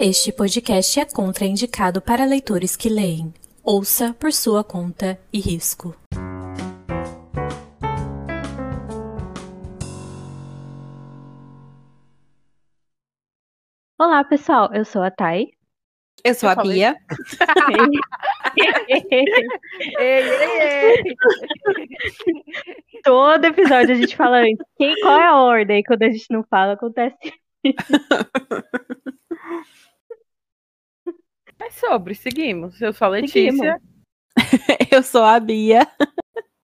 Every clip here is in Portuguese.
Este podcast é contraindicado para leitores que leem. Ouça por sua conta e risco. Olá, pessoal. Eu sou a Thay. Eu sou Eu a falei. Bia. Ei, ei, ei. Todo episódio a gente fala antes. Quem, qual é a ordem? Quando a gente não fala, acontece. Sobre, seguimos. Eu sou a Letícia. Seguimos. Eu sou a Bia.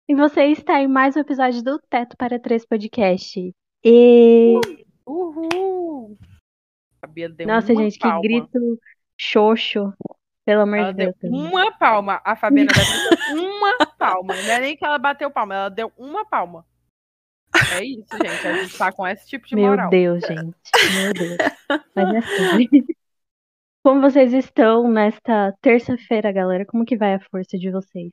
E você está em mais um episódio do Teto para Três Podcast. E. Uhul! A Bia deu Nossa, uma gente, que palma. grito xoxo. Pelo amor Ela de deu Deus. também. uma palma. A Fabiana deu uma palma. Não é nem que ela bateu palma, ela deu uma palma. É isso, gente. A gente tá com esse tipo de Meu moral. Deus, gente. Meu Deus. Mas é sobre. Como vocês estão nesta terça-feira, galera? Como que vai a força de vocês?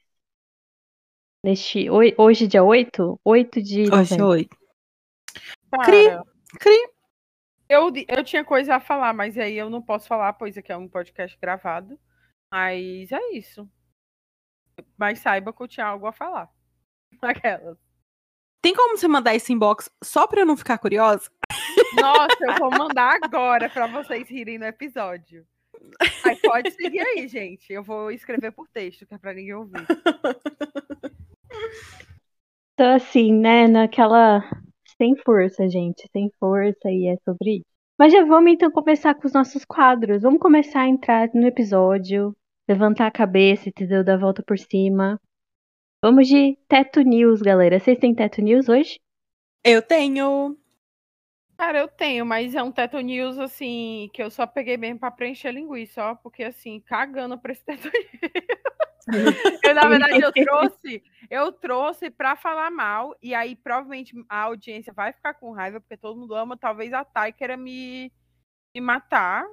Neste. Hoje, dia 8? 8 de Hoje, novembro. oi. Cara, Cri, cri. Eu, eu tinha coisa a falar, mas aí eu não posso falar, pois aqui é um podcast gravado. Mas é isso. Mas saiba que eu tinha algo a falar. Aquelas. Tem como você mandar esse inbox só pra eu não ficar curiosa? Nossa, eu vou mandar agora pra vocês rirem no episódio. Mas pode seguir aí, gente. Eu vou escrever por texto, que é pra ninguém ouvir. Então, assim, né, naquela. Sem força, gente. Sem força, e é sobre isso. Mas já vamos então começar com os nossos quadros. Vamos começar a entrar no episódio, levantar a cabeça, entendeu? Dar a volta por cima. Vamos de Teto News, galera. Vocês têm Teto News hoje? Eu tenho. Cara, eu tenho, mas é um Teto News, assim, que eu só peguei mesmo pra preencher linguiça, ó. Porque, assim, cagando pra esse Teto News. Eu, na verdade, eu trouxe, eu trouxe pra falar mal, e aí provavelmente a audiência vai ficar com raiva, porque todo mundo ama, talvez a Thay queira me, me matar.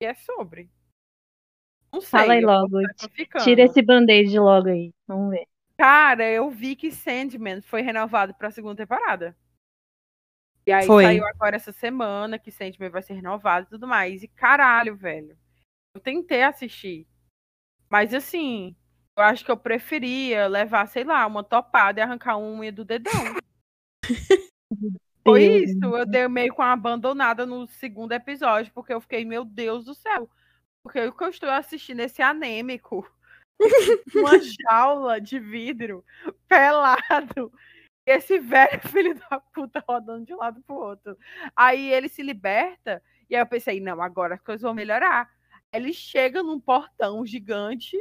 E é sobre. Não sei. Fala aí logo. Tira esse band-aid logo aí. Vamos ver. Cara, eu vi que Sandman foi renovado pra segunda temporada. E aí Foi. saiu agora essa semana que Sandman vai ser renovado e tudo mais. E caralho, velho. Eu tentei assistir. Mas assim, eu acho que eu preferia levar, sei lá, uma topada e arrancar uma unha do dedão. Foi isso. Eu dei meio com uma abandonada no segundo episódio, porque eu fiquei, meu Deus do céu. Porque o que eu estou assistindo esse anêmico, uma jaula de vidro, pelado, esse velho filho da puta rodando de um lado pro outro. Aí ele se liberta, e aí eu pensei, não, agora as coisas vão melhorar. Ele chega num portão gigante,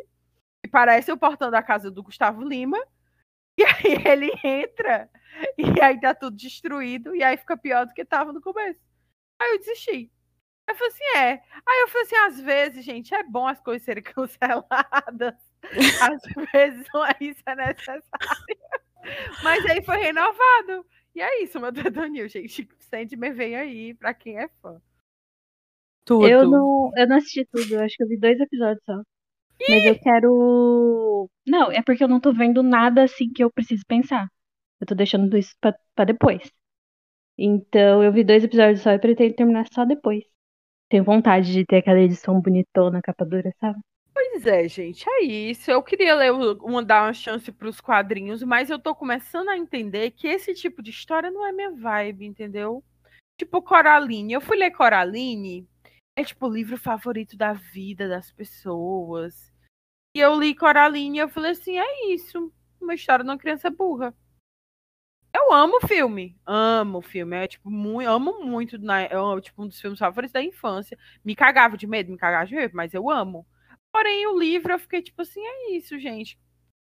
que parece o portão da casa do Gustavo Lima, e aí ele entra, e aí tá tudo destruído, e aí fica pior do que tava no começo. Aí eu desisti. Eu falei assim, é. Aí eu falei assim, às vezes, gente, é bom as coisas serem canceladas. Às vezes não é isso é necessário. Mas aí foi renovado. E é isso, meu Danil, gente. Sandman vem aí pra quem é fã. Tudo. Eu não, eu não assisti tudo, eu acho que eu vi dois episódios só. Mas eu quero. Não, é porque eu não tô vendo nada assim que eu preciso pensar. Eu tô deixando isso pra, pra depois. Então eu vi dois episódios só e pretendo terminar só depois. Tenho vontade de ter aquela edição bonitona, capa dura, sabe? Pois é, gente, é isso. Eu queria ler, uma, dar uma chance para os quadrinhos, mas eu tô começando a entender que esse tipo de história não é minha vibe, entendeu? Tipo Coraline. Eu fui ler Coraline, é tipo o livro favorito da vida das pessoas. E eu li Coraline e eu falei assim: é isso, uma história de uma criança burra. Eu amo o filme, amo o filme, é tipo muito, amo muito, né? é tipo um dos filmes favoritos da infância. Me cagava de medo, me cagava de medo, mas eu amo. Porém, o livro eu fiquei tipo assim, é isso, gente.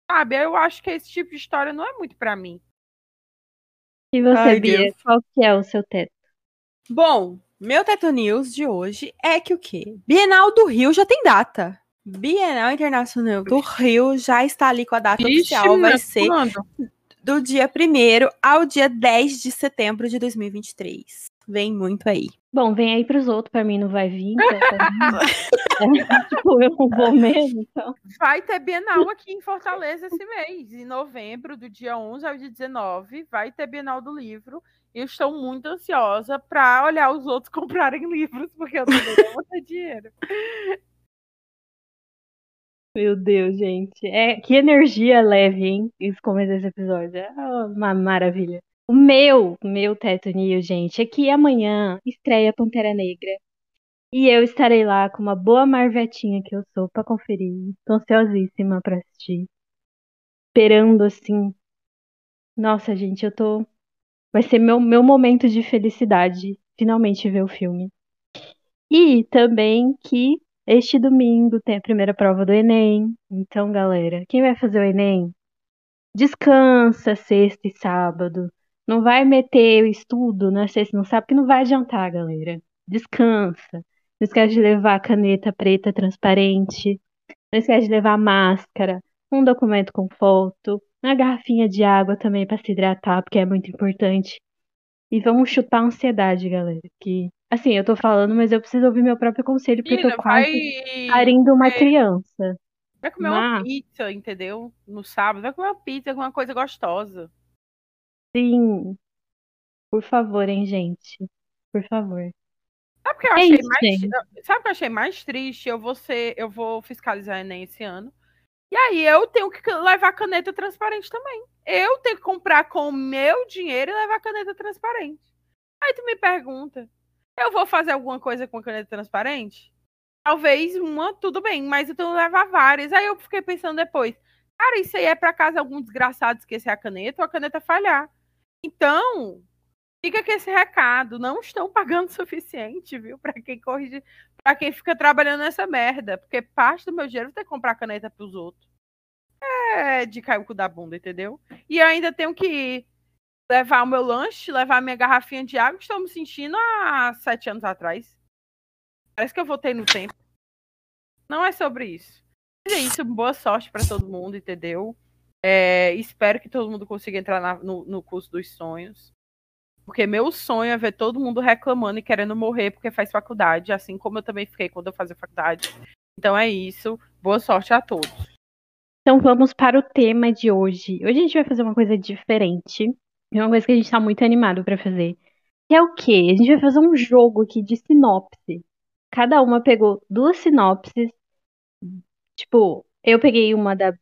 Sabe, eu acho que esse tipo de história não é muito pra mim. E você, Ai, Bia, Deus. qual que é o seu teto? Bom, meu Teto News de hoje é que o quê? Bienal do Rio já tem data. Bienal Internacional do Rio já está ali com a data oficial. Vai ser quando? do dia 1 ao dia 10 de setembro de 2023. Vem muito aí. Bom, vem aí pros outros, pra mim não vai vir. Então, é, tipo, eu não vou mesmo, então. Vai ter Bienal aqui em Fortaleza esse mês, em novembro, do dia 11 ao dia 19, vai ter Bienal do Livro. E eu estou muito ansiosa para olhar os outros comprarem livros, porque eu também não vou ter dinheiro. Meu Deus, gente. É, que energia leve, hein? Esse começo desse episódio. É uma maravilha. O meu, meu Teto News, gente, é que amanhã estreia Pantera Negra. E eu estarei lá com uma boa marvetinha que eu sou pra conferir. Tô ansiosíssima pra assistir. Esperando, assim. Nossa, gente, eu tô. Vai ser meu, meu momento de felicidade finalmente ver o filme. E também que este domingo tem a primeira prova do Enem. Então, galera, quem vai fazer o Enem? Descansa sexta e sábado. Não vai meter o estudo na sexta, não sabe que não vai adiantar, galera. Descansa. Não esquece de levar a caneta preta transparente. Não esquece de levar máscara, um documento com foto, uma garrafinha de água também para se hidratar, porque é muito importante. E vamos chutar a ansiedade, galera. Que, assim, eu tô falando, mas eu preciso ouvir meu próprio conselho, porque eu Menina, tô quase parindo uma criança. vai comer uma Mas- pizza, entendeu? No sábado, vai comer uma pizza, alguma coisa gostosa. Sim. Por favor, hein, gente. Por favor. Sabe o que eu É achei isso, mais. gente. Sabe o que eu achei mais triste? Eu vou ser, eu vou fiscalizar Enem esse ano. E aí eu tenho que levar caneta transparente também. Eu tenho que comprar com o meu dinheiro e levar caneta transparente. Aí tu me pergunta, eu vou fazer alguma coisa com a caneta transparente? Talvez uma, tudo bem, mas eu tenho que levar várias. Aí eu fiquei pensando depois, cara, isso aí é pra caso algum desgraçado esquecer a caneta ou a caneta falhar. Então, Fica aqui esse recado, não estão pagando o suficiente, viu? Pra quem corrige, para quem fica trabalhando nessa merda, porque parte do meu dinheiro tenho que comprar caneta pros outros. É de cair o cu da bunda, entendeu? E ainda tenho que levar o meu lanche, levar a minha garrafinha de água, estou me sentindo há sete anos atrás. Parece que eu voltei no tempo. Não é sobre isso. Mas é isso, boa sorte pra todo mundo, entendeu? É, espero que todo mundo consiga entrar na- no, no curso dos sonhos. Porque meu sonho é ver todo mundo reclamando e querendo morrer porque faz faculdade, assim como eu também fiquei quando eu fazia faculdade. Então é isso. Boa sorte a todos. Então vamos para o tema de hoje. Hoje a gente vai fazer uma coisa diferente. É uma coisa que a gente tá muito animado para fazer. Que é o quê? A gente vai fazer um jogo aqui de sinopse. Cada uma pegou duas sinopses. Tipo, eu peguei uma da.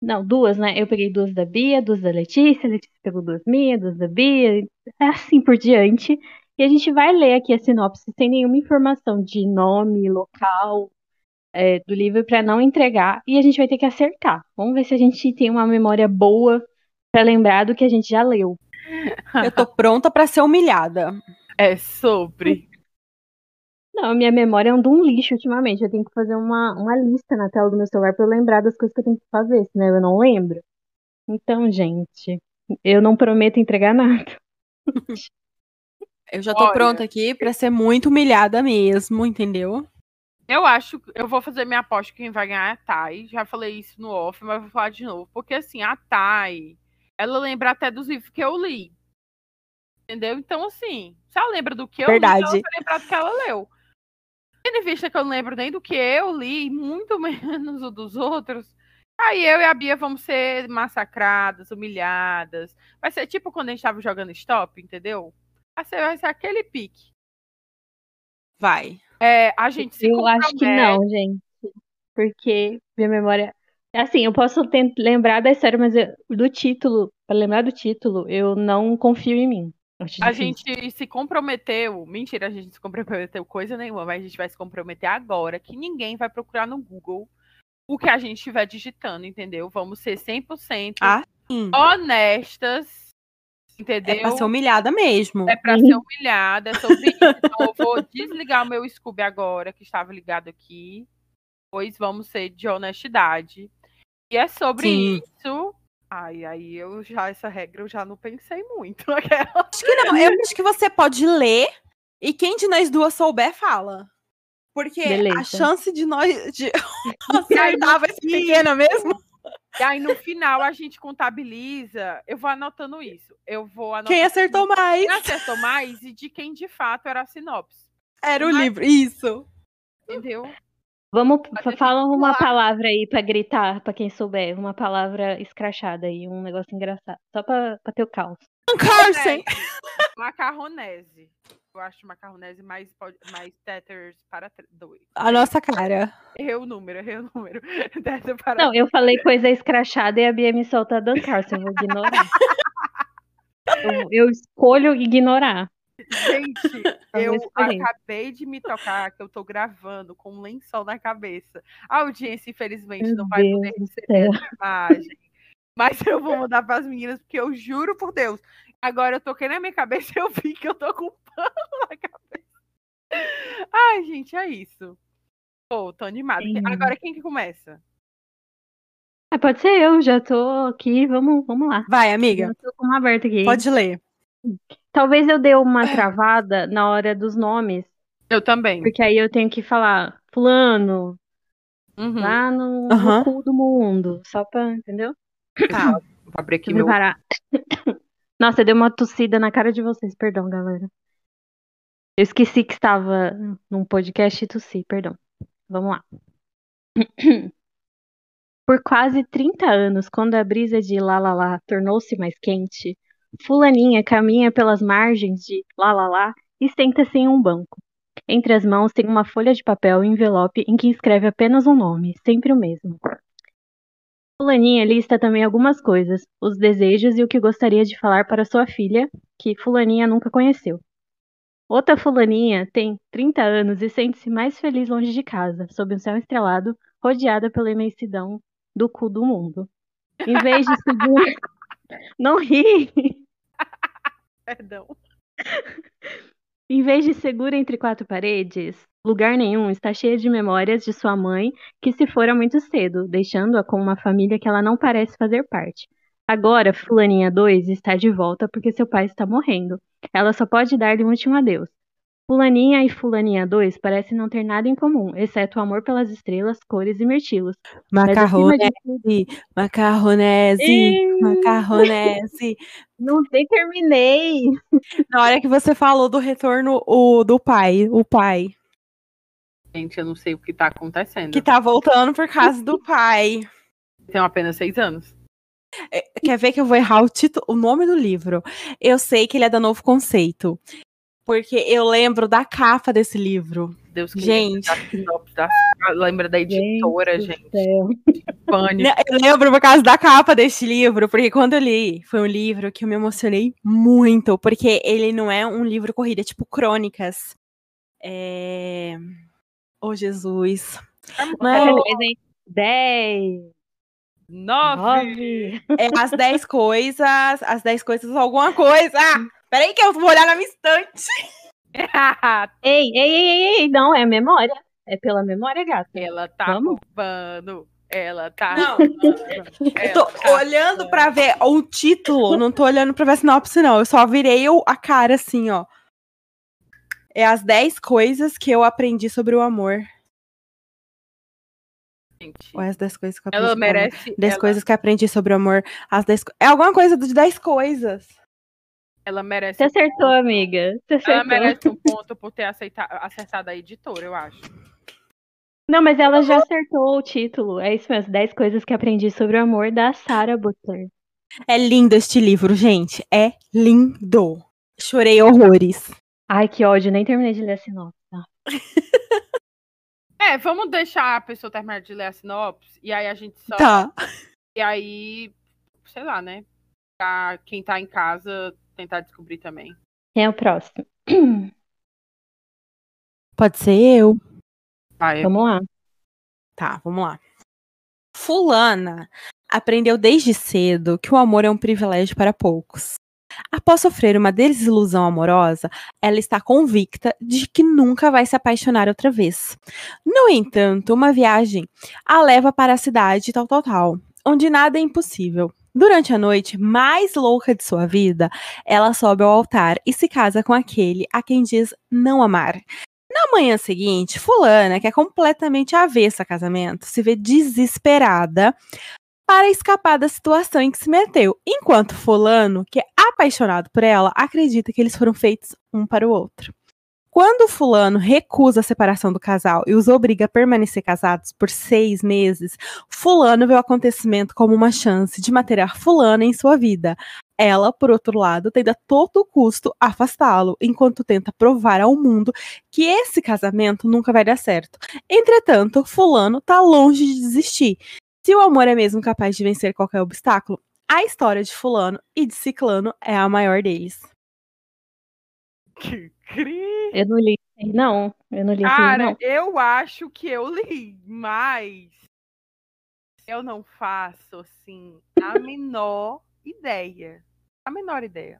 Não, duas, né? Eu peguei duas da Bia, duas da Letícia, a Letícia pegou duas minhas, duas da Bia, assim por diante. E a gente vai ler aqui a sinopse sem nenhuma informação de nome, local, é, do livro para não entregar e a gente vai ter que acertar. Vamos ver se a gente tem uma memória boa para lembrar do que a gente já leu. Eu tô pronta pra ser humilhada. É sobre. Não, minha memória anda um lixo ultimamente. Eu tenho que fazer uma, uma lista na tela do meu celular para eu lembrar das coisas que eu tenho que fazer, senão eu não lembro. Então, gente, eu não prometo entregar nada. Eu já tô Olha. pronta aqui pra ser muito humilhada mesmo, entendeu? Eu acho que eu vou fazer minha aposta que quem vai ganhar é a Thay. Já falei isso no off, mas vou falar de novo. Porque assim, a Thay, ela lembra até dos livros que eu li. Entendeu? Então, assim, se ela lembra do que eu Verdade. li, ela vai lembrar do que ela leu. Tendo em vista que eu não lembro nem do que eu li, muito menos o dos outros, aí eu e a Bia vamos ser massacradas, humilhadas. Vai ser tipo quando a gente tava jogando stop, entendeu? Vai ser, vai ser aquele pique. Vai. É, a gente se Eu acho que não, gente. Porque minha memória. Assim, eu posso lembrar da história, mas eu- do título, para lembrar do título, eu não confio em mim. A gente se comprometeu, mentira, a gente se comprometeu coisa nenhuma, mas a gente vai se comprometer agora que ninguém vai procurar no Google o que a gente estiver digitando, entendeu? Vamos ser 100% Ah, sim. honestas, É entendeu? pra ser humilhada mesmo. É pra ser humilhada, é sobre isso. Então eu vou desligar o meu Scooby agora, que estava ligado aqui, pois vamos ser de honestidade. E é sobre Sim. isso. Ai, aí eu já, essa regra eu já não pensei muito. Aquela. Acho que não. Eu acho que você pode ler e quem de nós duas souber, fala. Porque Beleza. a chance de nós de acertar vai ser pequena mesmo. E aí, no final, a gente contabiliza. Eu vou anotando isso. Eu vou anotando Quem acertou mais quem acertou mais e de quem de fato era a sinopse. era o Mas- livro. Isso. Entendeu? Vamos, fala uma palavra aí pra gritar, pra quem souber. Uma palavra escrachada aí, um negócio engraçado. Só pra, pra ter o caos. Carson. Macarronese. Eu acho macarronese mais, mais teters para dois. A nossa cara. Errei o número, errei o número. Tether para Não, eu falei coisa escrachada e a Bia me solta a dançar, se eu vou ignorar. Eu, eu escolho ignorar. Gente, Eu acabei de me tocar que eu tô gravando com um lençol na cabeça. A audiência, infelizmente, Meu não vai poder Deus do receber essa imagem. Mas eu vou mandar para as meninas, porque eu juro por Deus. Agora eu toquei na minha cabeça e eu vi que eu tô com pano na cabeça. Ai, gente, é isso. Pô, tô animada. Sim. Agora quem que começa? Ah, pode ser eu, já tô aqui, vamos, vamos lá. Vai, amiga. Já tô com uma aberta aqui. Pode ler. Talvez eu dê uma travada na hora dos nomes, Eu também. porque aí eu tenho que falar fulano, Uhum. lá no, Aham. no cu do mundo, só pra, entendeu? Tá. Vou abrir aqui eu meu. me parar. Nossa, deu uma tossida na cara de vocês, perdão, galera. Eu esqueci que estava num podcast e tossi, perdão. Vamos lá. Por quase 30 anos, quando a brisa de Lá Lá Lá tornou-se mais quente, Fulaninha caminha pelas margens de Lá Lá Lá e senta-se em um banco. Entre as mãos tem uma folha de papel e envelope em que escreve apenas um nome, sempre o mesmo. Fulaninha lista também algumas coisas, os desejos e o que gostaria de falar para sua filha, que Fulaninha nunca conheceu. Outra Fulaninha tem 30 anos e sente-se mais feliz longe de casa, sob um céu estrelado, rodeada pela imensidão do cu do mundo. Em vez de seguir. Não ri! Perdão. Em vez de segura entre quatro paredes, lugar nenhum está cheia de memórias de sua mãe que se fora muito cedo, deixando-a com uma família que ela não parece fazer parte. Agora, Fulaninha 2 está de volta porque seu pai está morrendo. Ela só pode dar-lhe um último adeus. Fulaninha e Fulaninha 2 parecem não ter nada em comum, exceto o amor pelas estrelas, cores e mirtilos. Macarronese, de macarronese, macarronese. não nem terminei. Na hora que você falou do retorno o, do pai, o pai, Gente, eu não sei o que tá acontecendo. que tá voltando por causa do pai. Tenho apenas seis anos. É, Quer ver que eu vou errar o título, o nome do livro? Eu sei que ele é da Novo Conceito. Porque eu lembro da capa desse livro. Deus que Gente. da da- Lembra da editora, Gente gente. Pânico. Eu lembro por causa da capa desse livro, porque quando eu li, foi um livro que eu me emocionei muito, porque ele não é um livro corrida, é tipo crônicas. É... Oh, Jesus. Não é, mas, hein? 10, Nove. 9. é as 10 coisas, as 10 coisas, alguma coisa. Peraí que eu vou olhar na minha estante. Ei, ei, ei, ei, ei, não, é memória. É pela memória, gata. Ela tá Vamos? roubando. Ela tá Não. roubando. Eu tô tá olhando pra ver o título, não tô olhando pra ver a sinopse, não. Eu só virei a cara assim, ó. É as 10 coisas que eu aprendi sobre o amor. gente. Ou é as 10 coisas que eu aprendi Ela sobre o amor? merece. 10 ela, coisas que eu aprendi sobre o amor. As 10 co- É alguma coisa de 10 coisas. Ela merece. Você um acertou, ponto. amiga. Você Ela acertou. merece um ponto por ter aceita- acertado a editora, eu acho. Não, mas ela já acertou o título. É isso mesmo, 10 coisas que aprendi sobre o amor da Sarah Butler. É lindo este livro, gente. É lindo. Chorei horrores. Ai, que ódio, nem terminei de ler a sinopse. É, vamos deixar a pessoa terminar de ler a sinopse e aí a gente só. Tá. E aí, sei lá, né? Pra quem tá em casa tentar descobrir também. Quem é o próximo? Pode ser eu. Vai. Vamos lá. Tá, vamos lá. Fulana aprendeu desde cedo que o amor é um privilégio para poucos. Após sofrer uma desilusão amorosa, ela está convicta de que nunca vai se apaixonar outra vez. No entanto, uma viagem a leva para a cidade tal, tal, tal, onde nada é impossível. Durante a noite mais louca de sua vida, ela sobe ao altar e se casa com aquele a quem diz não amar. Na manhã seguinte, Fulana, que é completamente avessa a casamento, se vê desesperada para escapar da situação em que se meteu, enquanto Fulano, que é apaixonado por ela, acredita que eles foram feitos um para o outro. Quando Fulano recusa a separação do casal e os obriga a permanecer casados por seis meses, Fulano vê o acontecimento como uma chance de manter Fulana em sua vida, ela, por outro lado, tenta a todo custo afastá-lo, enquanto tenta provar ao mundo que esse casamento nunca vai dar certo. Entretanto, Fulano tá longe de desistir. Se o amor é mesmo capaz de vencer qualquer obstáculo, a história de Fulano e de Ciclano é a maior deles. Que cri... Eu não li. Não, eu não li Cara, não. eu acho que eu li, mas eu não faço, assim, a menor ideia. A menor ideia.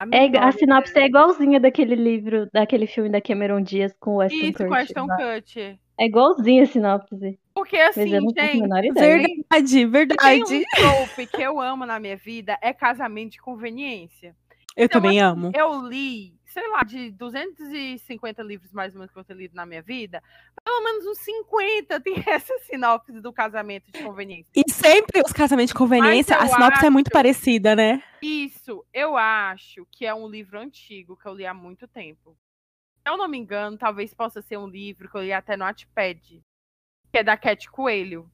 A É, menor a sinopse é igualzinha daquele livro, daquele filme da Cameron Diaz com o Weston Isso, Kutcher. com Ashton lá. Kutcher. É igualzinha a sinopse. Porque assim, gente, ideia. Verdade, tem verdade. um trope que eu amo na minha vida, é casamento de conveniência. Eu Então, também assim, amo. Eu li, sei lá, de 250 livros mais ou menos que eu tenho lido na minha vida, pelo menos uns 50 tem essa sinopse do casamento de conveniência. E sempre os casamentos de conveniência, a sinopse é muito acho- parecida, né? Isso, eu acho que é um livro antigo que eu li há muito tempo. Se eu não me engano, talvez possa ser um livro que eu li até no Wattpad, que é da Cat Coelho.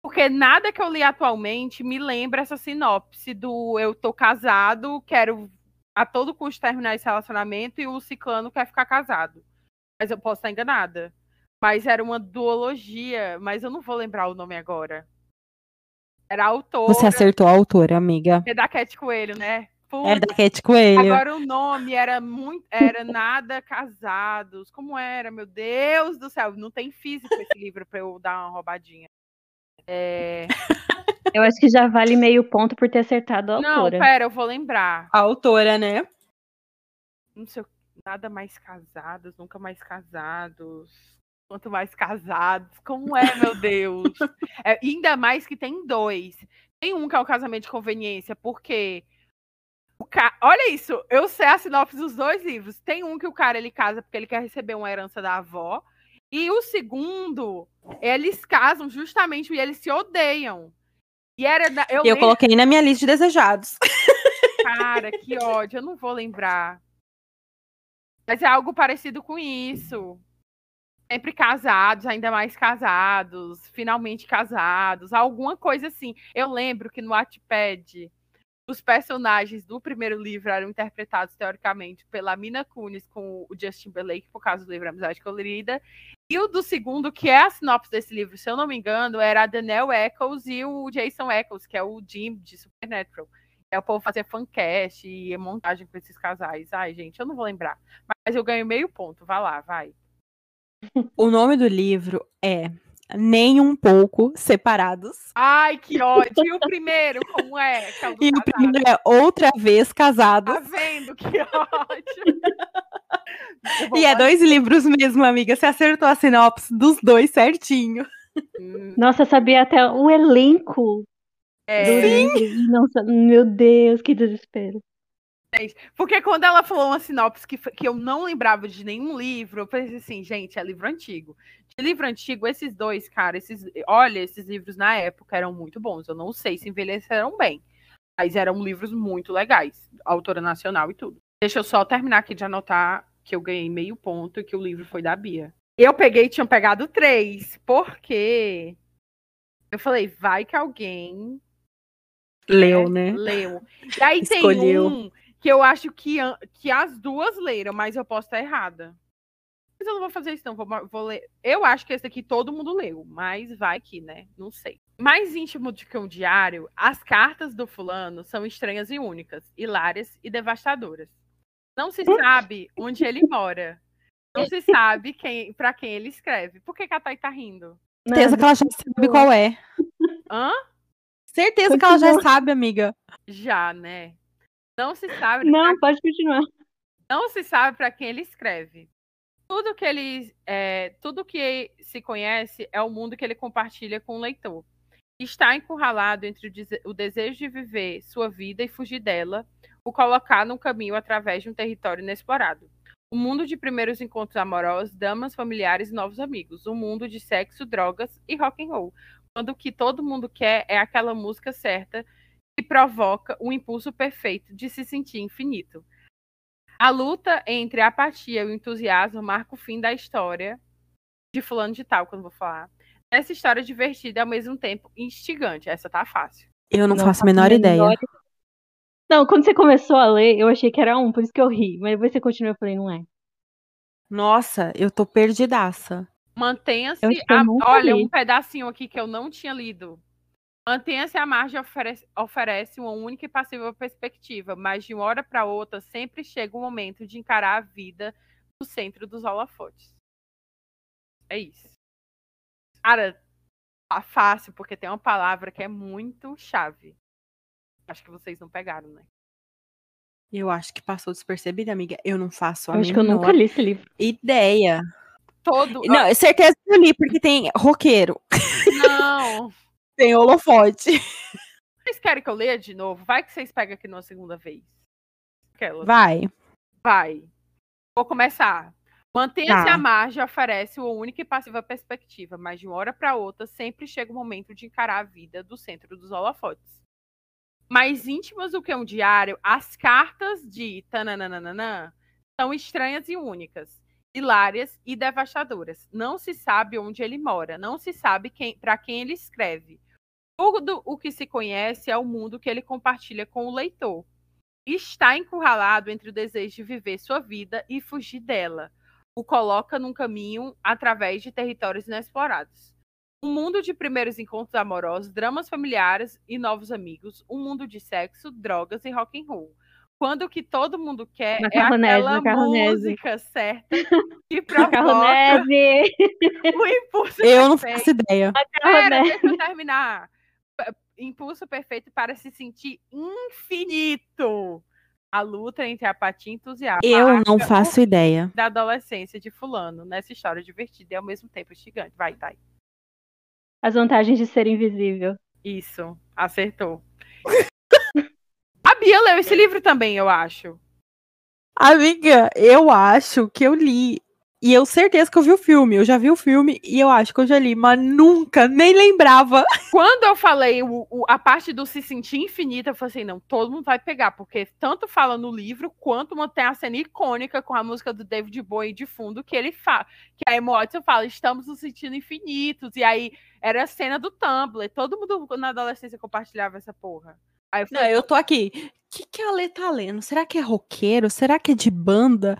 Porque nada que eu li atualmente me lembra essa sinopse do eu tô casado, quero a todo custo terminar esse relacionamento e o ciclano quer ficar casado. Mas eu posso estar enganada. Mas era uma duologia, mas eu não vou lembrar o nome agora. Era a autora, Você acertou a autora, amiga. é da Cat Coelho, né? É da Cat Coelho. Agora o nome era muito. Era nada casados. Como era, meu Deus do céu? Não tem físico esse livro pra eu dar uma roubadinha. É... Eu acho que já vale meio ponto por ter acertado a Não, autora. pera, eu vou lembrar. A autora, né? Não sei nada mais casados, nunca mais casados. Quanto mais casados. Como é, meu Deus? É, ainda mais que tem dois. Tem um que é o casamento de conveniência, porque. O ca... Olha isso, eu sei a sinopse dos dois livros. Tem um que o cara ele casa porque ele quer receber uma herança da avó. E o segundo, eles casam justamente e eles se odeiam. E era. da- Eu, Eu lembro- coloquei na minha lista de desejados. Cara, que ódio, eu não vou lembrar. Mas é algo parecido com isso. Sempre casados, ainda mais casados, finalmente casados, alguma coisa assim. Eu lembro que no Wattpad, os personagens do primeiro livro eram interpretados, teoricamente, pela Mina Kunis com o Justin Timberlake, por causa do livro Amizade Colorida. E o do segundo, que é a sinopse desse livro, se eu não me engano, era a Danielle Eccles e o Jason Eccles, que é o Jim de Supernatural. É o povo fazer fancast e montagem com esses casais. Ai, gente, eu não vou lembrar. Mas eu ganho meio ponto. Vai lá, vai. O nome do livro é Nem um pouco separados. Ai, que ódio. E o primeiro, como é? É o E o casado. primeiro é Outra Vez Casados. Tá vendo? Que ódio. E é dois livros mesmo, amiga. Você acertou a sinopse dos dois certinho. Hum, Nossa, sabia até o elenco é, do livro. e Não, sa- meu Deus, que desespero. Porque quando ela falou uma sinopse que, que eu não lembrava de nenhum livro, eu pensei assim, gente, é livro antigo. De livro antigo, esses dois, cara, esses, olha, esses livros na época eram muito bons. Eu não sei se envelheceram bem, mas eram livros muito legais, autora nacional e tudo. Deixa eu só terminar aqui de anotar que eu ganhei meio ponto e que o livro foi da Bia. Eu peguei, tinham pegado três, porque eu falei, vai que alguém Leu, né, né? Leu. E aí Escolheu. tem um que eu acho que, que as duas leram, mas eu posso estar errada. Mas eu não vou fazer isso, não. Vou, vou ler. Eu acho que esse aqui todo mundo leu, mas vai que, né? Não sei. Mais íntimo do que um diário, as cartas do fulano são estranhas e únicas, hilárias e devastadoras. Não se sabe onde ele mora. Não se sabe quem, para quem ele escreve. Por que, que a Thay tá rindo? Certeza que ela já sabe qual é. Hã? Certeza que ela já sabe, amiga. Já, né? Não se sabe. Não, pode continuar. não se sabe para quem ele escreve. Tudo que ele, é, tudo que se conhece é o mundo que ele compartilha com o leitor. Está encurralado entre o, dese- o desejo de viver sua vida e fugir dela, o colocar no caminho através de um território inexplorado. O mundo de primeiros encontros amorosos, damas, familiares e novos amigos. O mundo de sexo, drogas e rock and roll. Quando o que todo mundo quer é aquela música certa que provoca o impulso perfeito de se sentir infinito. A luta entre a apatia e o entusiasmo marca o fim da história de fulano de tal, quando eu vou falar. Essa história divertida e ao mesmo tempo instigante. Essa tá fácil. Eu não, Não faço a menor ideia. Não, quando você começou a ler, eu achei que era um, por isso que eu ri. Mas depois você continuou, eu falei, não é. Nossa, eu tô perdidaça. Mantenha-se. A- Olha, li. um pedacinho aqui que eu não tinha lido. Mantenha-se à margem oferece, oferece uma única e passiva perspectiva, mas de uma hora para outra sempre chega o momento de encarar a vida no centro dos holofotes. É isso. Cara, tá fácil, porque tem uma palavra que é muito chave. Acho que vocês não pegaram, né? Eu acho que passou despercebida, amiga. Eu não faço a Eu acho que eu nunca li esse livro. ideia. Todo. Não, é certeza que eu li, porque tem roqueiro, Não. tem holofote. Vocês querem que eu leia de novo? Vai que vocês pegam aqui numa segunda vez. Aquelas. Vai. Vai. Vou começar. Mantenha-se Tá. à margem oferece uma única e passiva perspectiva, mas de uma hora para outra sempre chega o momento de encarar a vida do centro dos holofotes. Mais íntimas do que um diário, as cartas de tananana são estranhas e únicas, hilárias e devastadoras. Não se sabe onde ele mora, não se sabe quem, para quem ele escreve. Tudo o que se conhece é o mundo que ele compartilha com o leitor está encurralado entre o desejo de viver sua vida e fugir dela. O coloca num caminho através de territórios inexplorados. Um mundo de primeiros encontros amorosos, dramas familiares e novos amigos. Um mundo de sexo, drogas e rock and roll. Quando o que todo mundo quer é aquela macarronese. música certa que provoca Macarronese! o impulso Eu não perfeito. faço ideia. Pera, deixa eu terminar. Impulso perfeito para se sentir infinito. A luta entre apatia e entusiasmo. Eu não faço ideia. Da adolescência de fulano, nessa história divertida e ao mesmo tempo instigante. Vai, vai. As vantagens de ser invisível. Isso, acertou. Bia leu esse livro também, eu acho. Amiga, eu acho que eu li. E eu certeza que eu vi o filme. Eu já vi o filme e eu acho que eu já li, mas nunca, nem lembrava. Quando eu falei o- o- a parte do se sentir infinita, eu falei assim, não, todo mundo vai pegar, porque tanto fala no livro, quanto mantém a cena icônica com a música do David Bowie de fundo, que ele fala, que a Emma Watson fala, estamos nos sentindo infinitos, e aí era a cena do Tumblr, todo mundo na adolescência compartilhava essa porra. Aí eu Não, falei, eu tô aqui. O que, que a Lê tá lendo? Será que é roqueiro? Será que é de banda?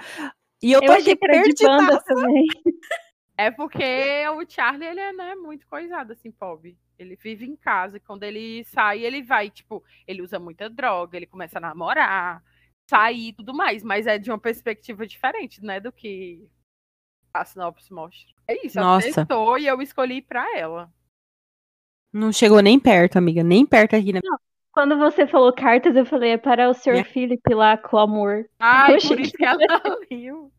E eu tô Eu achei aqui que era de banda também. é porque o Charlie, ele é né, muito coisado, assim, pobre. Ele vive em casa, e quando ele sai, ele vai, tipo, ele usa muita droga, ele começa a namorar, sair e tudo mais, mas é de uma perspectiva diferente, né, do que a sinopse mostra. É isso, ela Nossa. testou e eu escolhi pra ela. Não chegou nem perto, amiga. Nem perto aqui. Né? Quando você falou cartas, eu falei, é para o Sr. É. Felipe lá com amor. Ai, achei por isso que ela leu.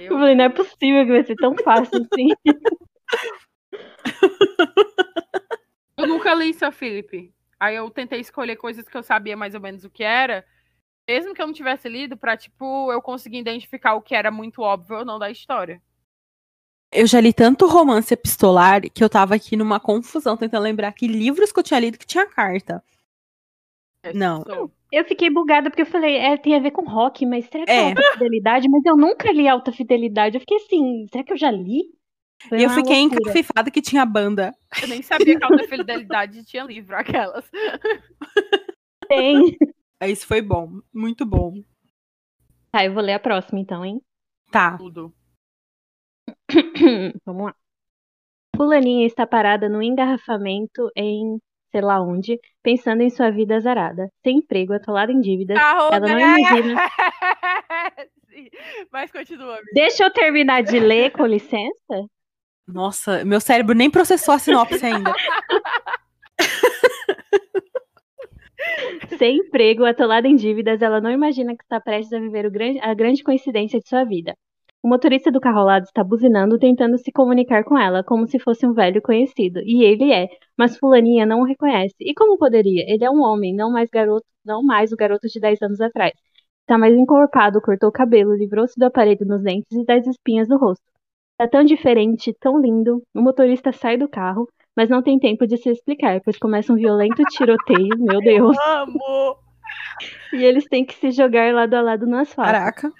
Eu falei, não é possível que vai ser tão fácil assim. Eu nunca li, seu Felipe. Aí eu tentei escolher coisas que eu sabia mais ou menos o que era. Mesmo que eu não tivesse lido, pra, tipo, eu conseguir identificar o que era muito óbvio ou não da história. Eu já li tanto romance epistolar que eu tava aqui numa confusão, tentando lembrar que livros que eu tinha lido que tinha carta. É, Não. sou. Eu fiquei bugada porque eu falei, é, tem a ver com rock, mas será que é, É. alta fidelidade? Mas eu nunca li alta fidelidade. Eu fiquei assim, será que eu já li? Foi E eu fiquei loucura. encafifada que tinha banda. Eu nem sabia que a Alta Fidelidade tinha livro, aquelas. Tem. Isso foi bom. Muito bom. Tá, eu vou ler a próxima então, hein? Tá. Tudo. Vamos lá. Fulaninha está parada no engarrafamento em sei lá onde, pensando em sua vida azarada. Sem emprego, atolada em dívidas. Ela não imagina. Sim, Mas continua, amiga. Deixa eu terminar de ler, com licença. Nossa, meu cérebro nem processou a sinopse ainda. Sem emprego, atolada em dívidas, ela não imagina que está prestes a viver o grande- a grande coincidência de sua vida. O motorista do carro ao lado está buzinando, tentando se comunicar com ela, como se fosse um velho conhecido. E ele é, mas fulaninha não o reconhece. E como poderia? Ele é um homem, não mais garoto, não mais o garoto de 10 anos atrás. Está mais encorpado, cortou o cabelo, livrou-se do aparelho nos dentes e das espinhas do rosto. Tá tão diferente, tão lindo. O motorista sai do carro, mas não tem tempo de se explicar, pois começa um violento tiroteio, meu Deus. Amo! E eles têm que se jogar lado a lado no asfalto. Caraca.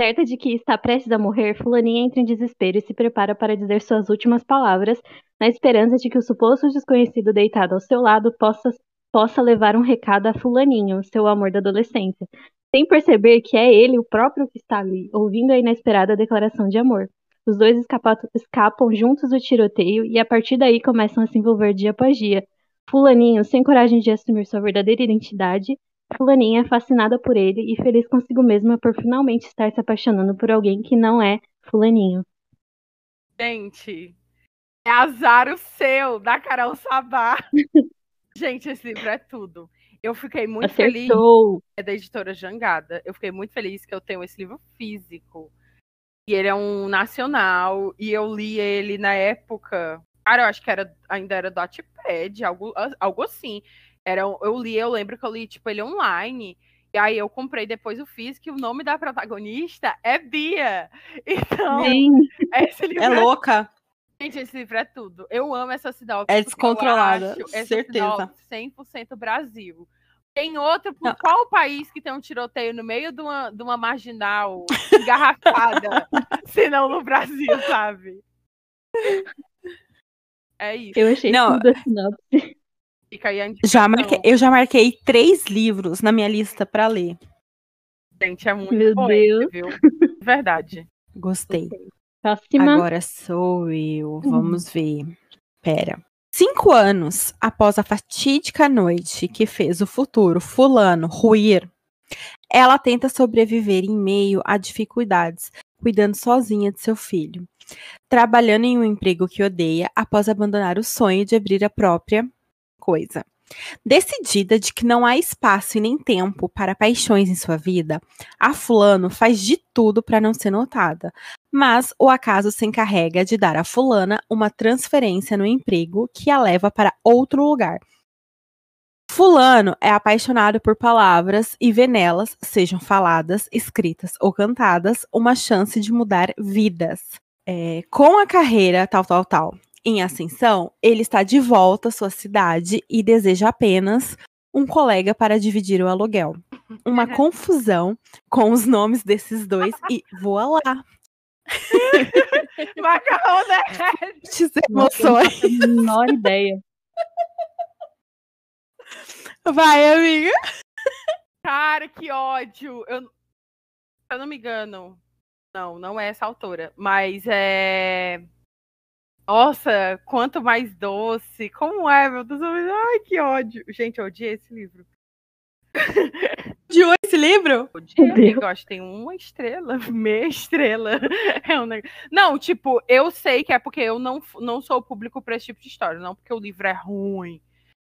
Certa de que está prestes a morrer, Fulaninha entra em desespero e se prepara para dizer suas últimas palavras, na esperança de que o suposto desconhecido deitado ao seu lado possa possa levar um recado a Fulaninho, seu amor da adolescência, sem perceber que é ele o próprio que está ali, ouvindo a inesperada declaração de amor. Os dois escapa- escapam juntos do tiroteio e a partir daí começam a se envolver dia após dia. Fulaninho, sem coragem de assumir sua verdadeira identidade, Fulaninha é fascinada por ele e feliz consigo mesma por finalmente estar se apaixonando por alguém que não é Fulaninho. Gente, é azar o seu, da Carol Sabá. Gente, esse livro é tudo. Eu fiquei muito feliz. Acertou! É da editora Jangada. Eu fiquei muito feliz que eu tenho esse livro físico. E ele é um nacional. E eu li ele na época. Cara, eu acho que era, ainda era do Wattpad, algo, algo assim. Era, eu li, eu lembro que eu li, tipo, ele online. E aí eu comprei depois o físico e o nome da protagonista é Bia. Então, Sim, esse livro É louca. Gente, esse livro é tudo. Eu amo essa sinopse. É descontrolada, certeza. sinopse 100% Brasil. Tem outro, Não. qual país que tem um tiroteio no meio de uma, de uma marginal engarrafada, se não no Brasil, sabe? É isso. eu achei Não. tudo a sinopse. Fica aí a Já marquei, eu já marquei três livros na minha lista pra ler. Gente, é muito Meu bom Deus. esse, viu? Verdade. Gostei. Próxima. Agora sou eu. Vamos ver. Pera. Cinco anos após a fatídica noite que fez o futuro fulano ruir, ela tenta sobreviver em meio a dificuldades, cuidando sozinha de seu filho, trabalhando em um emprego que odeia após abandonar o sonho de abrir a própria coisa. Decidida de que não há espaço e nem tempo para paixões em sua vida, a fulano faz de tudo para não ser notada mas o acaso se encarrega de dar a fulana uma transferência no emprego que a leva para outro lugar. Fulano é apaixonado por palavras e vê nelas, sejam faladas, escritas ou cantadas, uma chance de mudar vidas. É, com a carreira tal, tal, tal em ascensão, ele está de volta à sua cidade e deseja apenas um colega para dividir o aluguel. Uma confusão com os nomes desses dois e voa lá. Macarrão eu não emoções. menor ideia. Vai, amiga. Cara, que ódio. Eu, se eu não me engano. Não, não é essa autora. Mas é. Nossa, quanto mais doce. Como é, meu Deus? Ai, que ódio. Gente, eu odiei esse livro. De onde esse livro? Odiei. Eu acho que tem uma estrela, meia estrela. É um neg- Não, tipo, eu sei que é porque eu não, não sou o público pra esse tipo de história. Não porque o livro é ruim.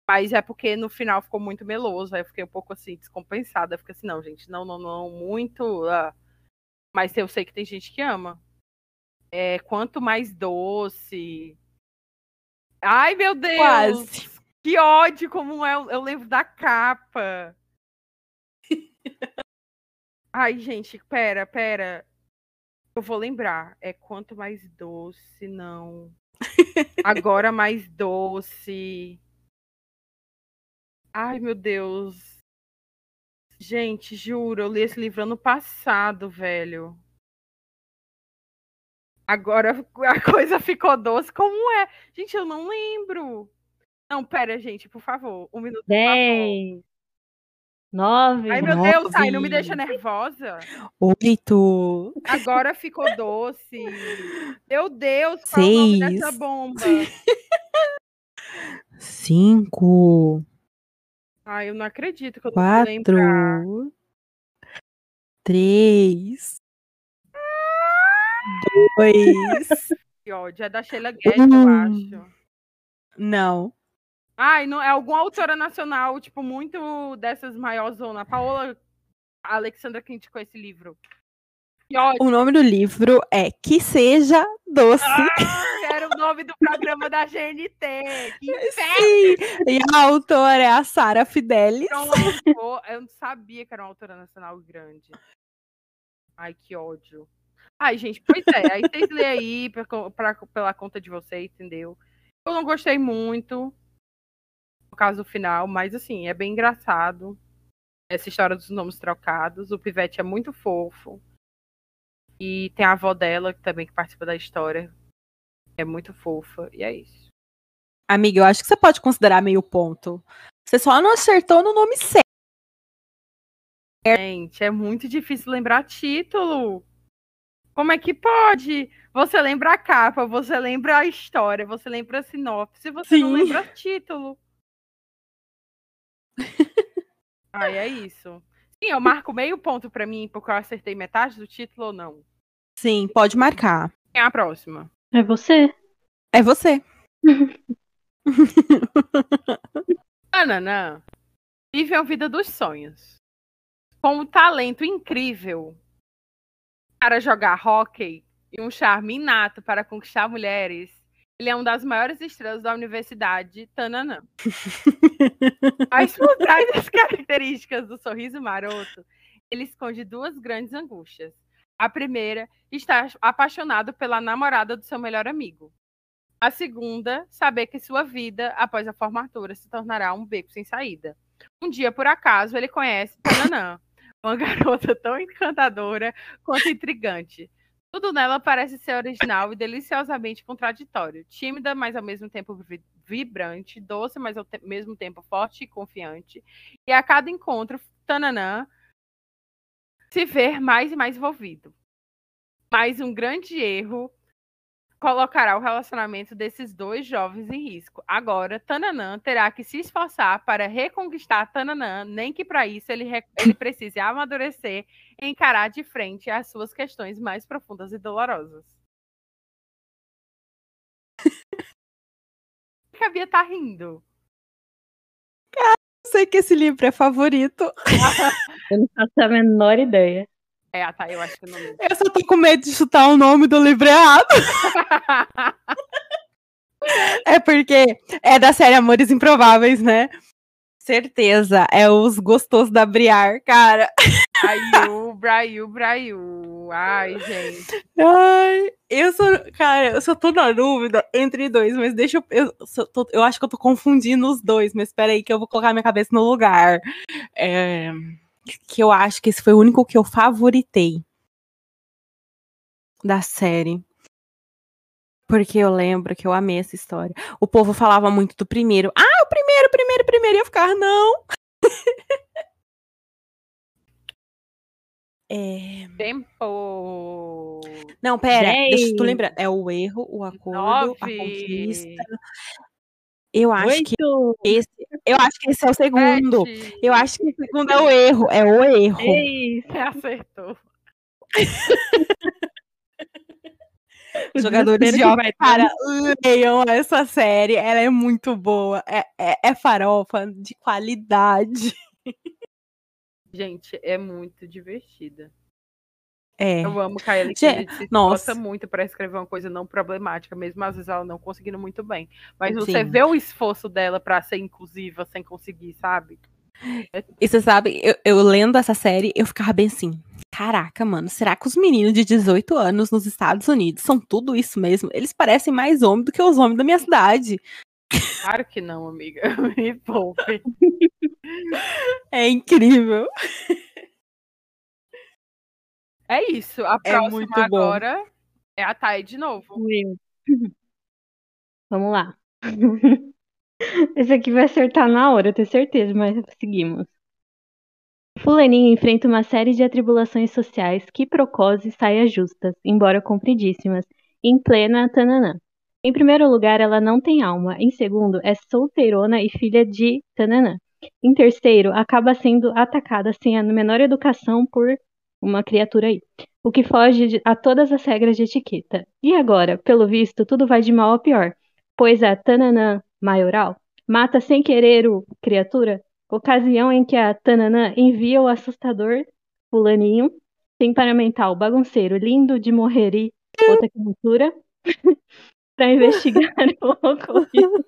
Mas é porque no final ficou muito meloso. Aí eu fiquei um pouco assim, descompensada. Fiquei assim, não, gente, não, não, não, muito. ah. Mas eu sei que tem gente que ama. É, quanto mais doce. Ai, meu Deus! Quase. Que ódio, como é. Eu lembro da capa. Ai, gente, pera, pera. Eu vou lembrar. É quanto mais doce, não. Agora mais doce. Ai, meu Deus. Gente, juro, eu li esse livro ano passado, velho. Agora a coisa ficou doce. Como é? Gente, eu não lembro. Não, pera, gente, por favor. Um minuto. Dez. Nove. Ai, meu Deus, Nove. ai, não me deixa nervosa. Oito. Agora ficou doce. Meu Deus, qual é o nome Seis. dessa bomba? Cinco. Ai, eu não acredito que eu não vou lembrar. Quatro. Três. Dois. Que ódio. É da Sheila Guedes, eu acho. Não. Ai, não, é alguma autora nacional, tipo, muito dessas maiorzonas. Paola a Alexandra que indicou esse livro. Que ódio. O nome do livro é Que Seja Doce. Ah, era o nome do programa da GNT. Que! Sim. E a autora é a Sara Fidelis. Eu não sabia que era uma autora nacional grande. Ai, que ódio. Ai, gente, pois é. Aí vocês lêem aí pra, pra- pela conta de vocês, entendeu? Eu não gostei muito, no caso final, mas assim, é bem engraçado. Essa história dos nomes trocados. O Pivete é muito fofo. E tem a avó dela, que também que participa da história. É muito fofa. E é isso. Amiga, eu acho que você pode considerar meio ponto. Você só não acertou no nome certo. Gente, é muito difícil lembrar título. Como é que pode? Você lembra a capa, você lembra a história, você lembra a sinopse, você não Sim. lembra título. Ai, é isso. Sim, eu marco meio ponto pra mim, porque eu acertei metade do título ou não. Sim, pode marcar. Quem é a próxima? É você? É você. Ananã vive a vida dos sonhos. Com um talento incrível para jogar hóquei e um charme inato para conquistar mulheres, ele é uma das maiores estrelas da Universidade Tananã. Mas por trás das características do sorriso maroto, ele esconde duas grandes angústias. A primeira, está apaixonado pela namorada do seu melhor amigo. A segunda, saber que sua vida, após a formatura, se tornará um beco sem saída. Um dia, por acaso, ele conhece Tananã, uma garota tão encantadora quanto intrigante. Tudo nela parece ser original e deliciosamente contraditório. Tímida, mas ao mesmo tempo vi- vibrante, doce, mas ao te- mesmo tempo forte e confiante. E a cada encontro, Tananã se ver mais e mais envolvido. Mas um grande erro colocará o relacionamento desses dois jovens em risco. Agora, Tananã terá que se esforçar para reconquistar Tananã, nem que para isso ele, ele precise amadurecer e encarar de frente as suas questões mais profundas e dolorosas. Que a Bia tá rindo? Eu sei que esse livro é favorito. Eu não faço a menor ideia. É, tá, eu acho que eu não lembro. Eu só tô com medo de chutar o nome do livro errado. É porque é da série Amores Improváveis, né? Certeza. É os gostosos da Briar, cara. Braiu, Braiu, Braiu. Ai, gente. Ai, eu sou. Cara, eu só tô na dúvida entre dois, mas deixa eu. Eu, tô- eu acho que eu tô confundindo os dois, mas espera aí que eu vou colocar minha cabeça no lugar. É, que eu acho que esse foi o único que eu favoritei da série. Porque eu lembro que eu amei essa história. O povo falava muito do primeiro. Ah, o primeiro, primeiro, primeiro. E eu ficava, não. é... Tempo. Não, pera, deixa Dez. lembrando. É o erro, o acordo, a Nove. conquista. Eu acho que Oito! esse, eu acho que esse é o segundo. Sete. Eu acho que o segundo é o erro, é o erro. Ei, Você acertou. o Jogadores de desespero que óculos, vai cara, leiam essa série, ela é muito boa. É, é, é farofa de qualidade. Gente, é muito divertida. É. Eu amo Kaeli Gente, Kennedy, se nossa. muito para escrever uma coisa não problemática, mesmo às vezes ela não conseguindo muito bem. Mas você Sim. vê o esforço dela para ser inclusiva sem conseguir, sabe? E você sabe, eu, eu lendo essa série, eu ficava bem assim. Caraca, mano, será que os meninos de 18 anos nos Estados Unidos são tudo isso mesmo? Eles parecem mais homens do que os homens da minha cidade. Claro que não, amiga. Me poupe. É incrível. É isso. A É próxima muito bom. agora é a Thay de novo. Vamos lá. Esse aqui vai acertar na hora, eu tenho certeza, mas seguimos. Fulaninho enfrenta uma série de atribulações sociais, quiprocose e saias justas, embora compridíssimas, em plena Tananã. Em primeiro lugar, ela não tem alma. Em segundo, é solteirona e filha de Tananã. Em terceiro, acaba sendo atacada sem a menor educação por uma criatura aí o que foge a todas as regras de etiqueta. E agora, pelo visto, tudo vai de mal a pior, pois a Tananã maioral mata sem querer o criatura, ocasião em que a Tananã envia o assustador fulaninho, temperamental, bagunceiro, lindo de morrer e outra criatura, para investigar o ocorrido.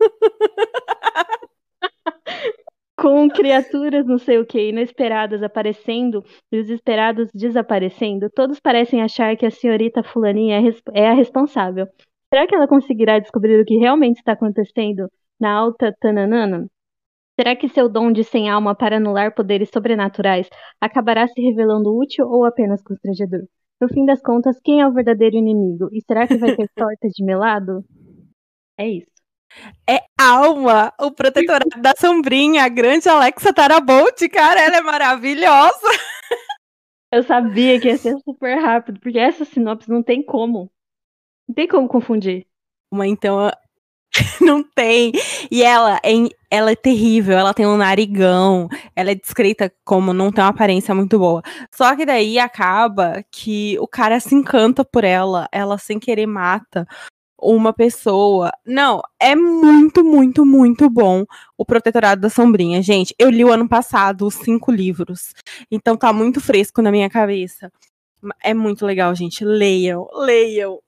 Com criaturas não sei o que, inesperadas aparecendo e os esperados desaparecendo, todos parecem achar que a senhorita fulaninha é, é a responsável. Será que ela conseguirá descobrir o que realmente está acontecendo na alta Tananana? Será que seu dom de sem alma para anular poderes sobrenaturais acabará se revelando útil ou apenas constrangedor? No fim das contas, quem é o verdadeiro inimigo? E será que vai ter torta de melado? É isso. É Alma, o protetorado da sombrinha, a grande Alexa Tarabolt, cara, ela é maravilhosa. Eu sabia que ia ser super rápido, porque essa sinopse não tem como. Não tem como confundir. Mas então não tem. E ela é, ela é terrível, ela tem um narigão, ela é descrita como não tem uma aparência muito boa. Só que daí acaba que o cara se encanta por ela, ela sem querer mata uma pessoa. Não, é muito, muito, muito bom o Protetorado da Sombrinha. Gente, eu li o ano passado os cinco livros, então tá muito fresco na minha cabeça. É muito legal, gente. Leiam, leiam.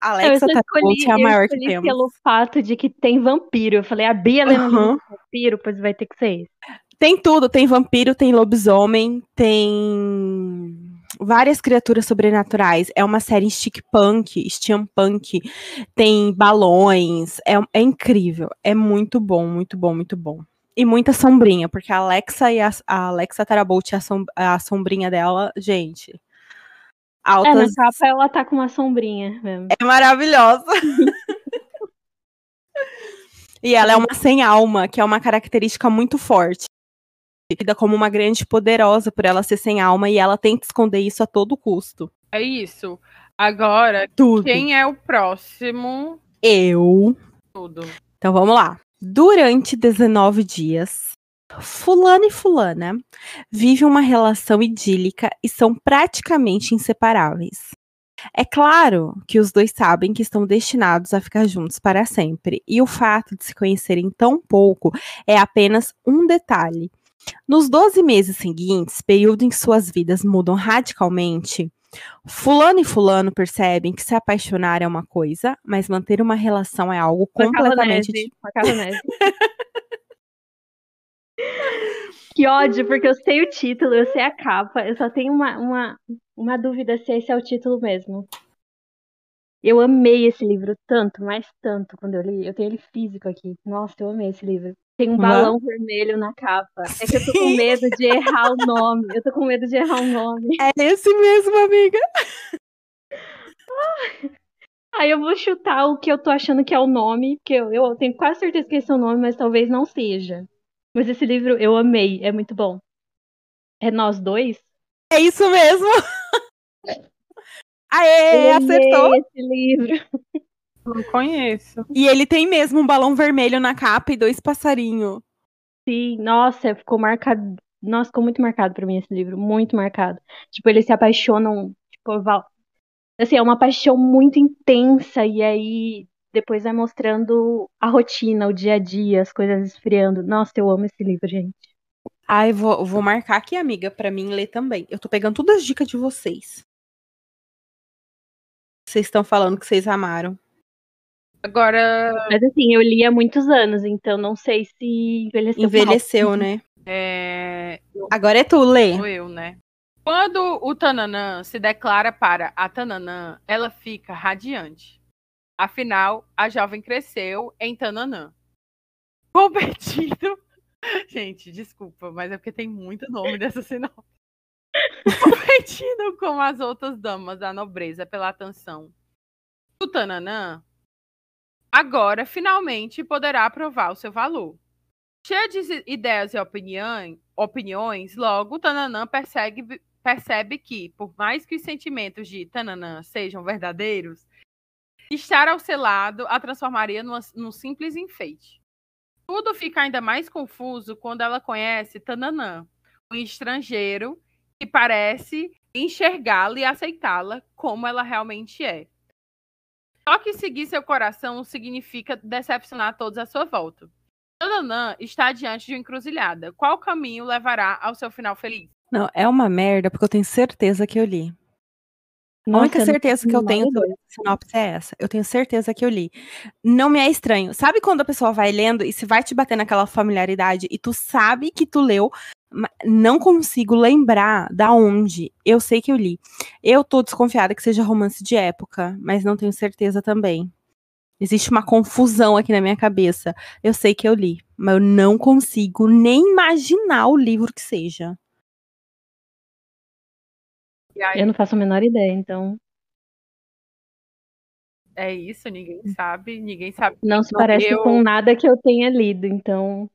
Alexa eu Tabolt é a maior que temos. pelo fato de que tem vampiro. Eu falei, a Bia lembra Uhum. vampiro, pois vai ter que ser isso. Tem tudo, tem vampiro, tem lobisomem, tem várias criaturas sobrenaturais. É uma série steampunk, steampunk, tem balões, é, é incrível, é muito bom, muito bom, muito bom. E muita sombrinha, porque a Alexa e a, a Alexa Tarabolt, a, som, a sombrinha dela, gente, É, na altas, capa ela tá com uma sombrinha mesmo. é maravilhosa. e ela é uma sem alma, que é uma característica muito forte. Vida como uma grande poderosa por ela ser sem alma e ela tenta esconder isso a todo custo. É isso. Agora, Tudo. quem é o próximo? Eu. Tudo. Então vamos lá. Durante 19 dias, Fulano e Fulana vivem uma relação idílica e são praticamente inseparáveis. É claro que os dois sabem que estão destinados a ficar juntos para sempre, e o fato de se conhecerem tão pouco é apenas um detalhe. Nos 12 meses seguintes, período em que suas vidas mudam radicalmente, Fulano e Fulano percebem que se apaixonar é uma coisa, mas manter uma relação é algo completamente macarronese. que ódio, porque eu sei o título, eu sei a capa, eu só tenho uma, uma, uma dúvida se esse é o título mesmo. Eu amei esse livro tanto, mas tanto quando eu li. Eu tenho ele físico aqui. Nossa, eu amei esse livro. Tem um Uhum. balão vermelho na capa. É que eu tô com medo de errar o nome. Eu tô com medo de errar o nome. É esse mesmo, amiga. Aí eu vou chutar o que eu tô achando que é o nome, porque eu, eu tenho quase certeza que esse é o nome, mas talvez não seja. Mas esse livro eu amei, é muito bom. É nós dois? É isso mesmo. Aê, eu amei acertou. esse livro. Não conheço. E ele tem mesmo um balão vermelho na capa e dois passarinhos. Sim, nossa, ficou marcado. Nossa, ficou muito marcado pra mim esse livro, muito marcado. Tipo, eles se apaixonam, tipo, val- assim, é uma paixão muito intensa e aí depois vai mostrando a rotina, o dia a dia, as coisas esfriando. Nossa, eu amo esse livro, gente. Ai, vou, vou marcar aqui, amiga, pra mim ler também. Eu tô pegando todas as dicas de vocês. Vocês estão falando que vocês amaram. Agora, Mas assim, eu li há muitos anos, então não sei se envelheceu mal. Envelheceu, né? é, Agora é tu, Lê. sou eu, né? Quando o Tananã se declara para a Tananã, ela fica radiante. Afinal, a jovem cresceu em Tananã. Competindo. Gente, desculpa, mas é porque tem muito nome dessa sinal. Competindo com as outras damas da nobreza pela atenção do Tananã, agora finalmente poderá provar o seu valor. Cheia de ideias e opinião- opiniões, logo Tananã persegue- percebe que, por mais que os sentimentos de Tananã sejam verdadeiros, estar ao seu lado a transformaria numa- num simples enfeite. Tudo fica ainda mais confuso quando ela conhece Tananã, um estrangeiro que parece enxergá-la e aceitá-la como ela realmente é. Só que seguir seu coração significa decepcionar todos à sua volta. Tananã está diante de uma encruzilhada. Qual caminho levará ao seu final feliz? Não, é uma merda, porque eu tenho certeza que eu li. A Nossa, única não certeza que eu tenho essa sinopse é essa. Eu tenho certeza que eu li. Não me é estranho. Sabe quando a pessoa vai lendo e se vai te bater naquela familiaridade e tu sabe que tu leu, não consigo lembrar da onde. Eu sei que eu li. Eu tô desconfiada que seja romance de época, mas não tenho certeza também. Existe uma confusão aqui na minha cabeça. Eu sei que eu li, mas eu não consigo nem imaginar o livro que seja. E aí, Eu não faço a menor ideia, então. É isso, ninguém sabe, ninguém sabe. Não se parece eu- com nada que eu tenha lido, então.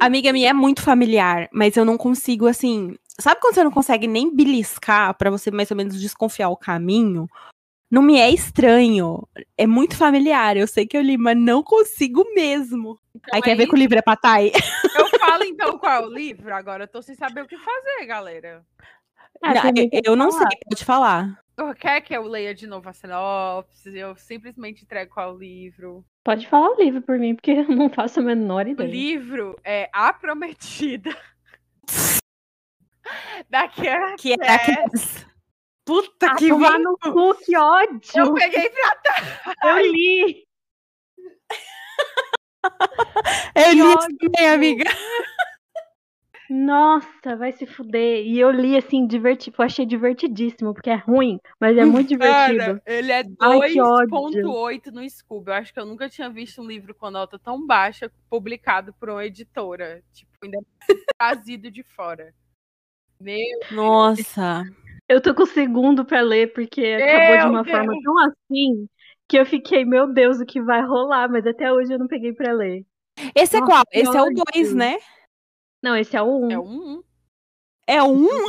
Amiga minha é muito familiar, mas eu não consigo, assim. Sabe quando você não consegue nem beliscar pra você mais ou menos desconfiar o caminho? Não me é estranho. É muito familiar. Eu sei que eu li, mas não consigo mesmo. Então Aí é quer ver que o livro é patai? Eu falo então qual é o livro, agora eu tô sem saber o que fazer, galera. Ah, Não, eu, eu não sei, pode falar. Quer que eu leia de novo a sinopse? Eu simplesmente entrego qual é o livro. Pode falar o livro por mim, porque eu não faço a menor O ideia. livro é A Prometida. da Karen Que é Cass. Puta Ah, que vai. no cu, que ódio! Eu peguei pra Eu li! Eu li ódio. também, amiga. Nossa, vai se fuder. E eu li assim, divertido. Eu achei divertidíssimo, porque é ruim, mas é muito divertido. Cara, ele é Ai, que 2.8 no Scooby. Eu acho que eu nunca tinha visto um livro com nota tão baixa publicado por uma editora. Tipo, ainda trazido de fora. Meu Nossa. Eu tô com o segundo pra ler, porque acabou de uma Deus. forma tão assim que eu fiquei, meu Deus, o que vai rolar? Mas até hoje eu não peguei pra ler. Esse é Nossa, qual? que Esse é o ódio. 2, né? Não, esse é o 1. Um. é um. É o 1? Um?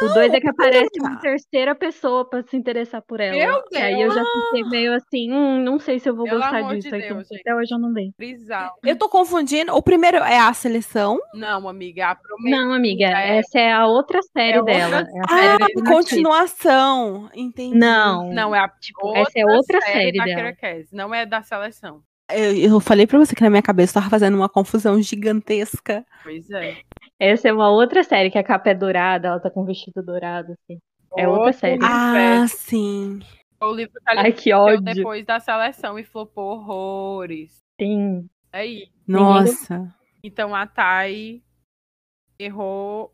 O 2 é que aparece uma terceira pessoa pra se interessar por ela. Meu E aí eu já fiquei meio assim, hum, não sei se eu vou Pelo gostar de disso. aqui, Deus, gente. até hoje eu não dei. Brisal. Eu tô confundindo. O primeiro é a seleção. Não, amiga, é. Não, amiga, é- essa é a outra série é outra dela. É a série série Ah, da continuação. Entendi. Não, Não, é a tipo, essa é outra série da dela. Não é da seleção. Eu, eu falei pra você que na minha cabeça eu tava fazendo uma confusão gigantesca. Pois é. Essa é uma outra série que a capa é dourada, ela tá com um vestido dourado, assim. É outra Outro série. Ah, universo. sim. O livro que ela Ai, que escreveu ódio. depois da seleção e flopou horrores. Sim. É isso. Nossa. Então a Thay errou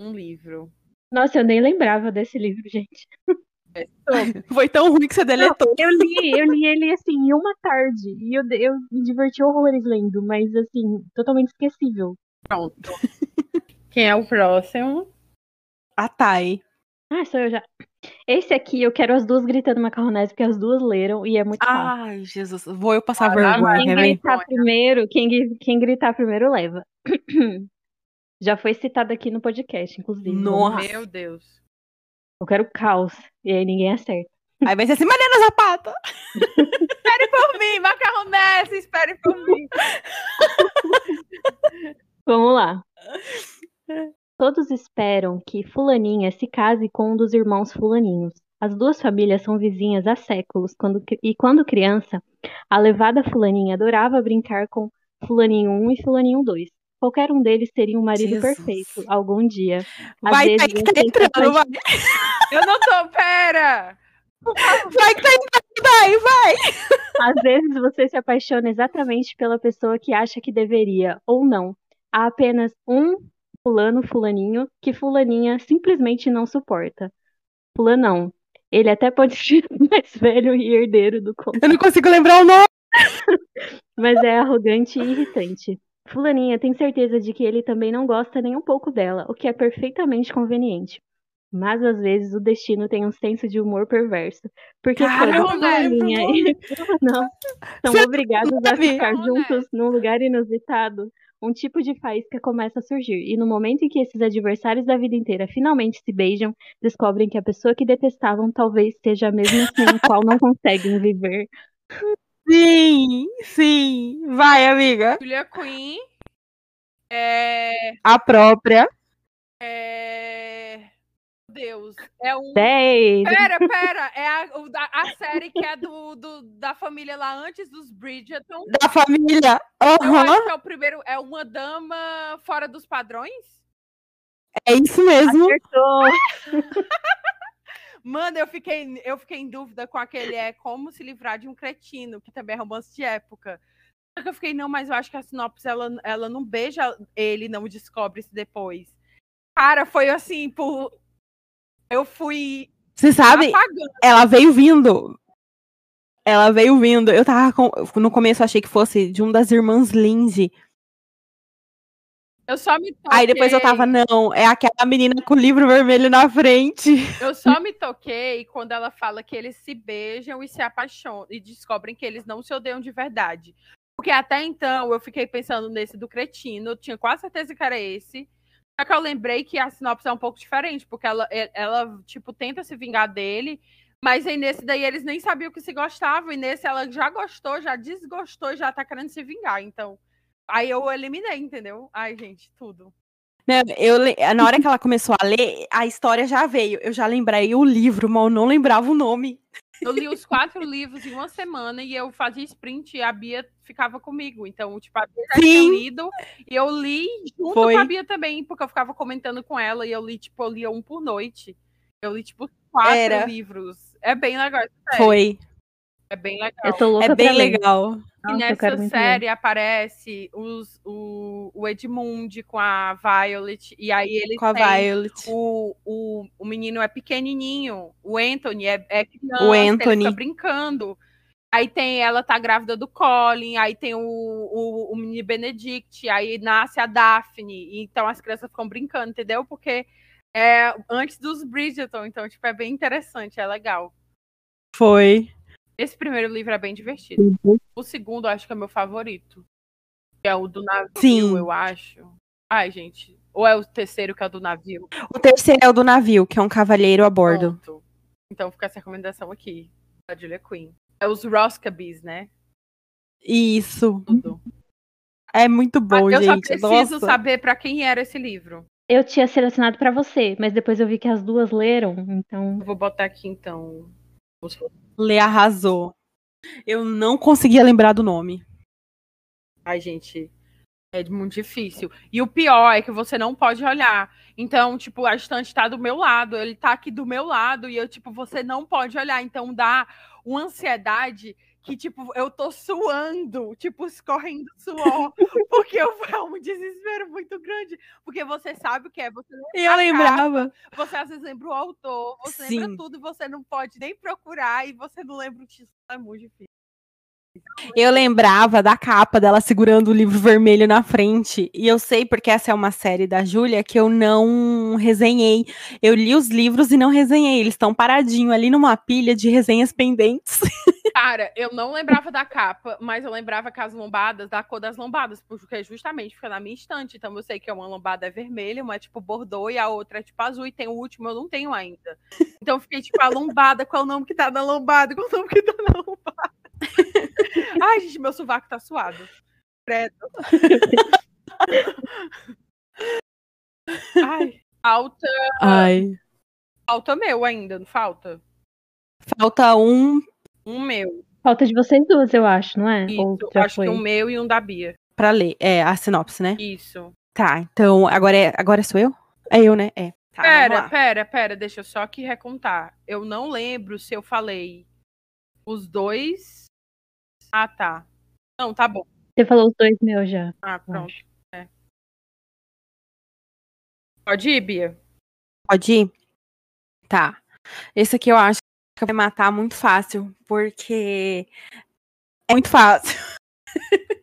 um livro. Nossa, eu nem lembrava desse livro, gente. Foi tão ruim que você deletou. Eu li, eu li ele assim em uma tarde e eu, eu me diverti horrores lendo, mas assim, totalmente esquecível. Pronto. Quem é o próximo? A Thay. Ah, sou eu já. Esse aqui eu quero as duas gritando macarronese, porque as duas leram e é muito fácil. Ai, Jesus. Vou eu passar Ah, vergonha, Quem gritar primeiro, quem, quem gritar primeiro leva. Já foi citado aqui no podcast, inclusive. Nossa. Meu Deus. Eu quero caos. E aí ninguém acerta. Aí vai ser assim, Mariana Zapata. Espere por mim, macarronese, espere por mim. Vamos lá. Todos esperam que Fulaninha se case com um dos irmãos Fulaninhos. As duas famílias são vizinhas há séculos, quando, e quando criança, a levada Fulaninha adorava brincar com Fulaninho 1 e Fulaninho 2. Qualquer um deles seria um marido Jesus. perfeito, algum dia. Às Vai, vezes tá você se entrando, vai. Eu não tô, pera! Vai que tá entrando, vai, vai. Às vezes você se apaixona exatamente pela pessoa que acha que deveria, ou não. Há apenas um fulano, fulaninho, que fulaninha simplesmente não suporta. Fulanão. Ele até pode ser mais velho e herdeiro do conto, Eu não consigo lembrar o nome. mas é arrogante e irritante. Fulaninha tem certeza de que ele também não gosta nem um pouco dela, o que é perfeitamente conveniente. Mas às vezes o destino tem um senso de humor perverso. Porque Cara, quando não o Fulaninha e Fulanão são Você obrigados a ficar Não, né? juntos num lugar inusitado, um tipo de faísca começa a surgir. E no momento em que esses adversários da vida inteira finalmente se beijam, descobrem que a pessoa que detestavam talvez seja a mesma sem a qual não conseguem viver. Sim, sim. Vai, amiga. Julia Quinn. É. A própria. É. Deus. É um. 10! Pera, pera. É a, a série que é do, do- da família lá antes dos Bridgerton. Da família. Eu Aham. acho que é o primeiro. É uma dama fora dos padrões? É isso mesmo. Mano, eu fiquei, eu fiquei em dúvida com aquele é Como se livrar de um cretino, que também é romance de época. Só que eu fiquei, não, mas eu acho que a sinopse ela, ela não beija ele, não descobre isso depois. Cara, foi assim, por. Eu fui Você sabe, apagando. ela veio vindo. Ela veio vindo. Eu tava com... No começo eu achei que fosse de um das irmãs Lindsay. Eu só me toquei. Aí depois eu tava, não, é aquela menina com o livro vermelho na frente. Eu só me toquei quando ela fala que eles se beijam e se apaixonam e descobrem que eles não se odeiam de verdade. Porque até então eu fiquei pensando nesse do cretino, eu tinha quase certeza que era esse. Só que eu lembrei que a sinopse é um pouco diferente, porque ela, ela tipo, tenta se vingar dele, mas aí nesse daí eles nem sabiam que se gostavam, e nesse ela já gostou, já desgostou, já tá querendo se vingar. Então, aí eu eliminei, entendeu? Ai, gente, tudo. Não, eu, na hora que ela começou a ler, a história já veio. Eu já lembrei o livro, mas eu não lembrava o nome. Eu li os quatro livros em uma semana e eu fazia sprint e a Bia ficava comigo. Então, tipo, a Bia já tinha lido e eu li junto Foi. com a Bia também, porque eu ficava comentando com ela e eu li, tipo, eu lia um por noite. Eu li, tipo, quatro Era. livros. É bem legal. série. Foi. É bem legal. Eu tô louca É bem legal. E Nossa, nessa série aparece os, o, o Edmund com a Violet. E aí ele Com a Violet. o, o, o menino é pequenininho, o Anthony é, é criança, O ele Anthony. fica brincando. Aí tem ela tá grávida do Colin, aí tem o, o, o menino Benedict, aí nasce a Daphne, então as crianças ficam brincando, entendeu? Porque é antes dos Bridgerton, então tipo é bem interessante, é legal. Foi. Esse primeiro livro é bem divertido. Uhum. O segundo eu acho que é meu favorito, que é o do navio, Sim. eu acho. Ai, gente, ou é o terceiro que é o do navio? O terceiro é o do navio, que é um cavalheiro a bordo. Pronto. Então fica essa recomendação aqui, da Julia Quinn. É os Roscabis, né? Isso. Tudo. É muito bom, eu só gente. preciso Nossa. saber pra quem era esse livro. Eu tinha selecionado pra você, mas depois eu vi que as duas leram, então. Eu vou botar aqui então. os- Lê arrasou. Eu não conseguia lembrar do nome. Ai, gente. É muito difícil. E o pior é que você não pode olhar. Então, tipo, a estante tá do meu lado, ele tá aqui do meu lado, e eu, tipo, você não pode olhar. Então dá uma ansiedade que, tipo, eu tô suando, tipo, escorrendo suor, porque eu, é um desespero muito grande. Porque você sabe o que é, você E eu a lembrava. Você às vezes lembra o autor, você lembra Sim. tudo e você não pode nem procurar e você não lembra o título. É muito difícil. Eu lembrava da capa dela segurando o livro vermelho na frente. E eu sei porque essa é uma série da Júlia que eu não resenhei. Eu li os livros e não resenhei. Eles estão paradinho ali numa pilha de resenhas pendentes. Cara, eu não lembrava da capa, mas eu lembrava que as lombadas, da cor das lombadas, porque justamente fica na minha estante. Então eu sei que uma lombada é vermelha, uma é tipo bordô e a outra é tipo azul, e tem o último, eu não tenho ainda. Então eu fiquei tipo, a lombada, qual é o nome que tá na lombada? Qual é o nome que tá na lombada? Ai, gente, meu sovaco tá suado. Credo. Ai, falta, Ai. falta meu ainda, não falta? Falta um Um meu. Falta de vocês duas, eu acho, não é? Ou Isso, já acho foi? que um meu e um da Bia. pra ler. É, a sinopse, né? Isso. Tá, então agora é, agora sou eu? É eu, né? É. Tá, Pera, pera, pera, deixa eu só aqui recontar. Eu não lembro se eu falei os dois. Ah, tá. Não, tá bom. Você falou os dois meus já. Ah, pronto. É. Pode ir, Bia. Pode ir? Tá. Esse aqui eu acho que matar muito fácil, porque é muito fácil.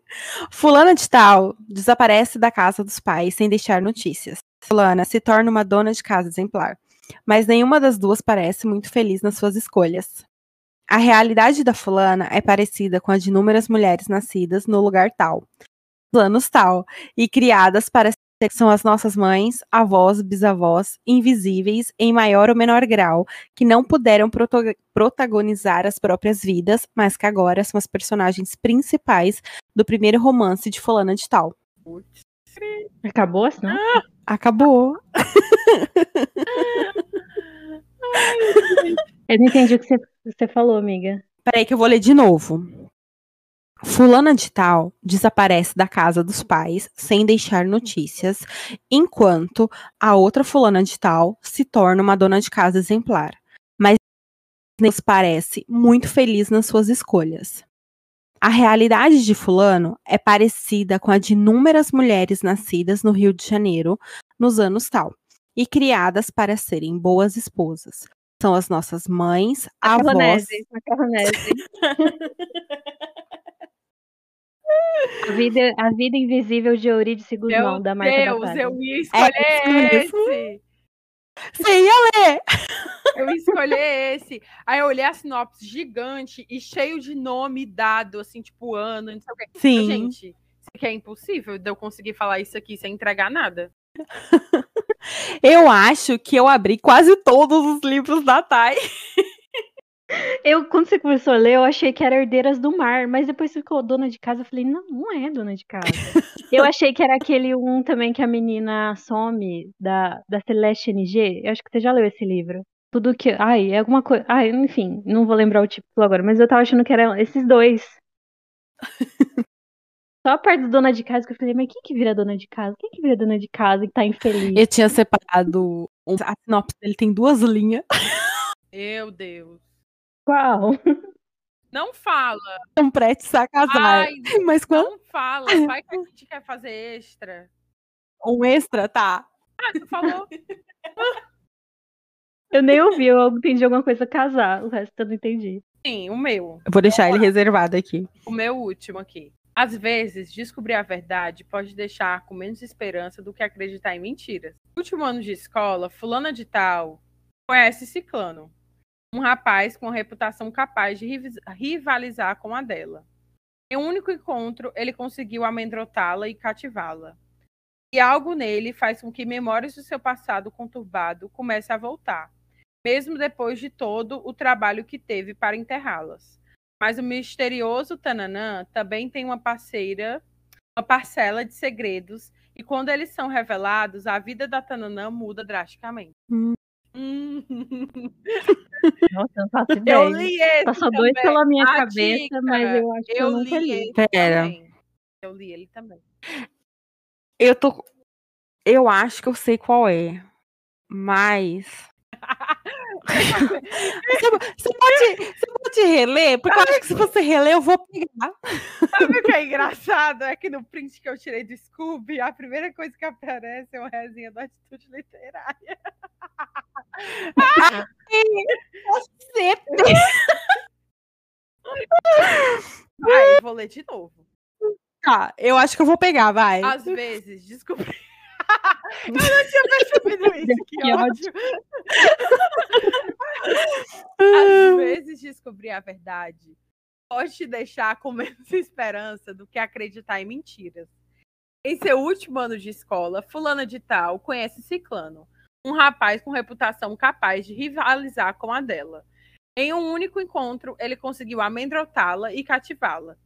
Fulana de tal desaparece da casa dos pais sem deixar notícias. Fulana se torna uma dona de casa exemplar, mas nenhuma das duas parece muito feliz nas suas escolhas. A realidade da fulana é parecida com a de inúmeras mulheres nascidas no lugar tal, planos tal, e criadas para são as nossas mães, avós, bisavós, invisíveis em maior ou menor grau, que não puderam proto- protagonizar as próprias vidas, mas que agora são as personagens principais do primeiro romance de fulana de tal. Acabou assim? Não? Acabou. Eu não entendi o que você, você falou, amiga. Peraí que eu vou ler de novo. Fulana de tal desaparece da casa dos pais sem deixar notícias, enquanto a outra fulana de tal se torna uma dona de casa exemplar. Mas nos parece muito feliz nas suas escolhas. A realidade de fulano é parecida com a de inúmeras mulheres nascidas no Rio de Janeiro nos anos tal e criadas para serem boas esposas. São as nossas mães, avós, Macarronese, macarronese. A vida, a vida invisível de Eurídice Guzmão, Meu da Marta Deus, Batalha. eu ia escolher É esse. Você ia ler! Eu ia escolher esse. Aí eu olhei a sinopse gigante e cheio de nome dado, assim, tipo ano, não sei o quê. Sim. Gente, isso aqui é impossível de eu conseguir falar isso aqui sem entregar nada. Eu acho que eu abri quase todos os livros da Thay. Eu, quando você começou a ler, eu achei que era Herdeiras do Mar, mas depois ficou Dona de Casa, eu falei, não, não é Dona de Casa. eu achei que era aquele um também que a menina some, da, da Celeste NG, eu acho que você já leu esse livro. Tudo que, ai, é alguma coisa, ai, enfim, não vou lembrar o título agora, mas eu tava achando que eram esses dois. Só a parte do Dona de Casa que eu falei, mas quem que vira Dona de Casa? Quem que vira Dona de Casa e tá infeliz? Eu tinha separado. um- A sinopse dele tem duas linhas. Meu Deus. Qual? Não fala. São prestes a casar. Ai, Mas quando não fala. Vai que a gente quer fazer extra. um extra, tá. Ah, tu falou. Eu nem ouvi, eu entendi alguma coisa casar, o resto eu não entendi. Sim, o meu. Eu vou deixar ele reservado aqui. O meu último aqui. Às vezes, descobrir a verdade pode deixar com menos esperança do que acreditar em mentiras. No último ano de escola, fulana de tal conhece Ciclano, um rapaz com reputação capaz de rivalizar com a dela. Em um único encontro, ele conseguiu amedrontá-la e cativá-la. E algo nele faz com que memórias do seu passado conturbado comecem a voltar, mesmo depois de todo o trabalho que teve para enterrá-las. Mas o misterioso Tananã também tem uma parceira, uma parcela de segredos, e quando eles são revelados, a vida da Tananã muda drasticamente. Hum. Hum. Nossa, eu não faço ideia. Eu li esse Passou dois também. pela minha A cabeça, dica, mas eu acho que eu, Eu nunca li li. ele Pera. também. Eu li ele também. Eu tô. Eu acho que eu sei qual é. Mas. você, você pode, você pode reler? Porque eu acho que se você reler, eu vou pegar. Sabe o que é engraçado? É que no print que eu tirei do Scooby, a primeira coisa que aparece é uma resenha da Atitude Literária. Você Vai, eu vou ler de novo. tá, eu acho que eu vou pegar, vai. Às vezes, descobri. Eu não tinha percebido isso, que Que ódio. Às vezes, descobrir a verdade pode te deixar com menos esperança do que acreditar em mentiras. Em seu último ano de escola, fulana de tal conhece Ciclano, um rapaz com reputação capaz de rivalizar com a dela. Em um único encontro, ele conseguiu amedrontá-la e cativá-la.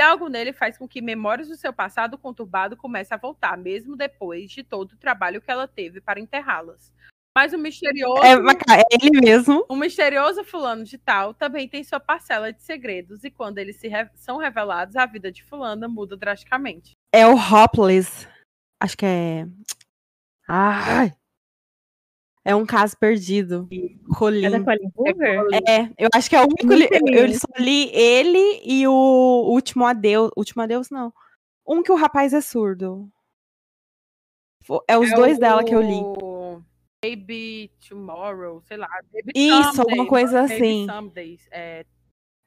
E algo nele faz com que memórias do seu passado conturbado comecem a voltar, mesmo depois de todo o trabalho que ela teve para enterrá-las. Mas o misterioso, É, é ele mesmo. o misterioso fulano de tal também tem sua parcela de segredos, e quando eles re- são revelados, a vida de fulana muda drasticamente. É o Hopeless. Acho que é. Ai. É um caso perdido. Rolim. É da Colin Hoover? É, eu acho que é o único. li- Eu, eu só li ele e o Último Adeus. Último Adeus, não. Um que o rapaz é surdo. É os É dois dela que eu li. o Baby Tomorrow, sei lá. Baby Isso, alguma Someday, coisa Baby assim. É,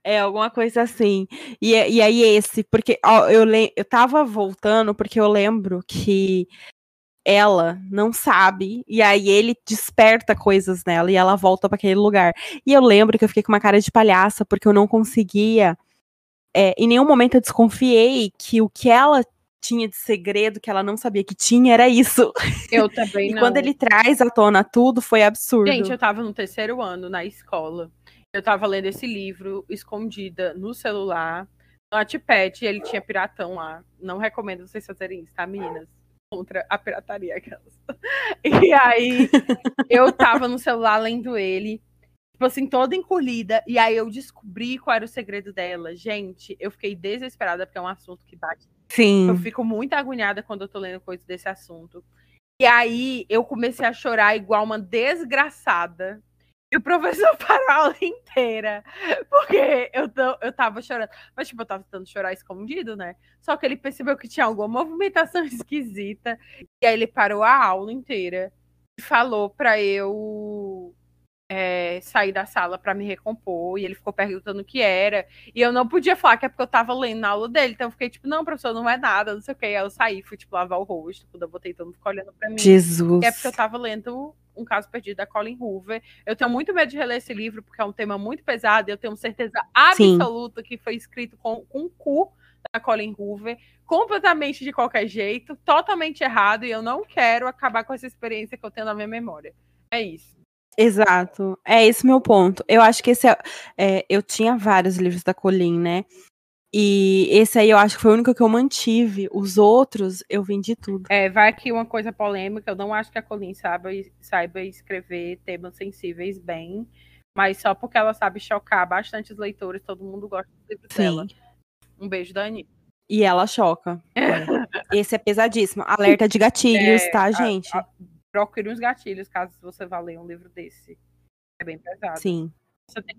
É, alguma coisa assim. E, é- e aí esse, porque ó, eu, le, eu tava voltando porque eu lembro que ela não sabe, e aí ele desperta coisas nela e ela volta pra aquele lugar. E eu lembro que eu fiquei com uma cara de palhaça porque eu não conseguia. é, em nenhum momento eu desconfiei que o que ela tinha de segredo que ela não sabia que tinha era isso. Eu também E não. quando ele traz à tona tudo, foi absurdo. Gente, eu tava no terceiro ano na escola. Eu tava lendo esse livro escondida no celular, no Wattpad, e ele tinha piratão lá. Não recomendo vocês fazerem isso, tá, meninas? Contra a pirataria. E aí, eu tava no celular lendo ele, tipo assim, toda encolhida, e aí eu descobri qual era o segredo dela. Gente, eu fiquei desesperada, porque é um assunto que bate Sim. eu fico muito agoniada quando eu tô lendo coisa desse assunto. E aí eu comecei a chorar igual uma desgraçada. E o professor parou a aula inteira. Porque eu, tô, eu tava chorando. Mas, tipo, eu tava tentando chorar escondido, né? Só que ele percebeu que tinha alguma movimentação esquisita. E aí ele parou a aula inteira e falou pra eu é, sair da sala para me recompor e ele ficou perguntando o que era. E eu não podia falar que é porque eu tava lendo na aula dele. Então eu fiquei tipo, não, professor, não é nada, não sei o que. Aí eu saí, fui tipo lavar o rosto, quando eu botei todo mundo ficou olhando pra mim. Jesus. E é porque eu tava lendo Um Caso Perdido da Colin Hoover. Eu tenho muito medo de reler esse livro porque é um tema muito pesado e eu tenho certeza absoluta Sim. que foi escrito com, com o cu da Colin Hoover, completamente de qualquer jeito, totalmente errado, e eu não quero acabar com essa experiência que eu tenho na minha memória. É isso. Exato. É esse meu ponto. Eu acho que esse é, é, eu tinha vários livros da Colin, né? E esse aí eu acho que foi o único que eu mantive. Os outros eu vendi tudo. É, vai aqui uma coisa polêmica. Eu não acho que a Colin saiba, saiba escrever temas sensíveis bem, mas só porque ela sabe chocar bastante os leitores, todo mundo gosta do livro Sim. dela. Um beijo, Dani. E ela choca. Esse é pesadíssimo. Alerta de gatilhos, é, tá, gente? A, a, procure uns gatilhos caso você vá ler um livro desse. É bem pesado. Sim.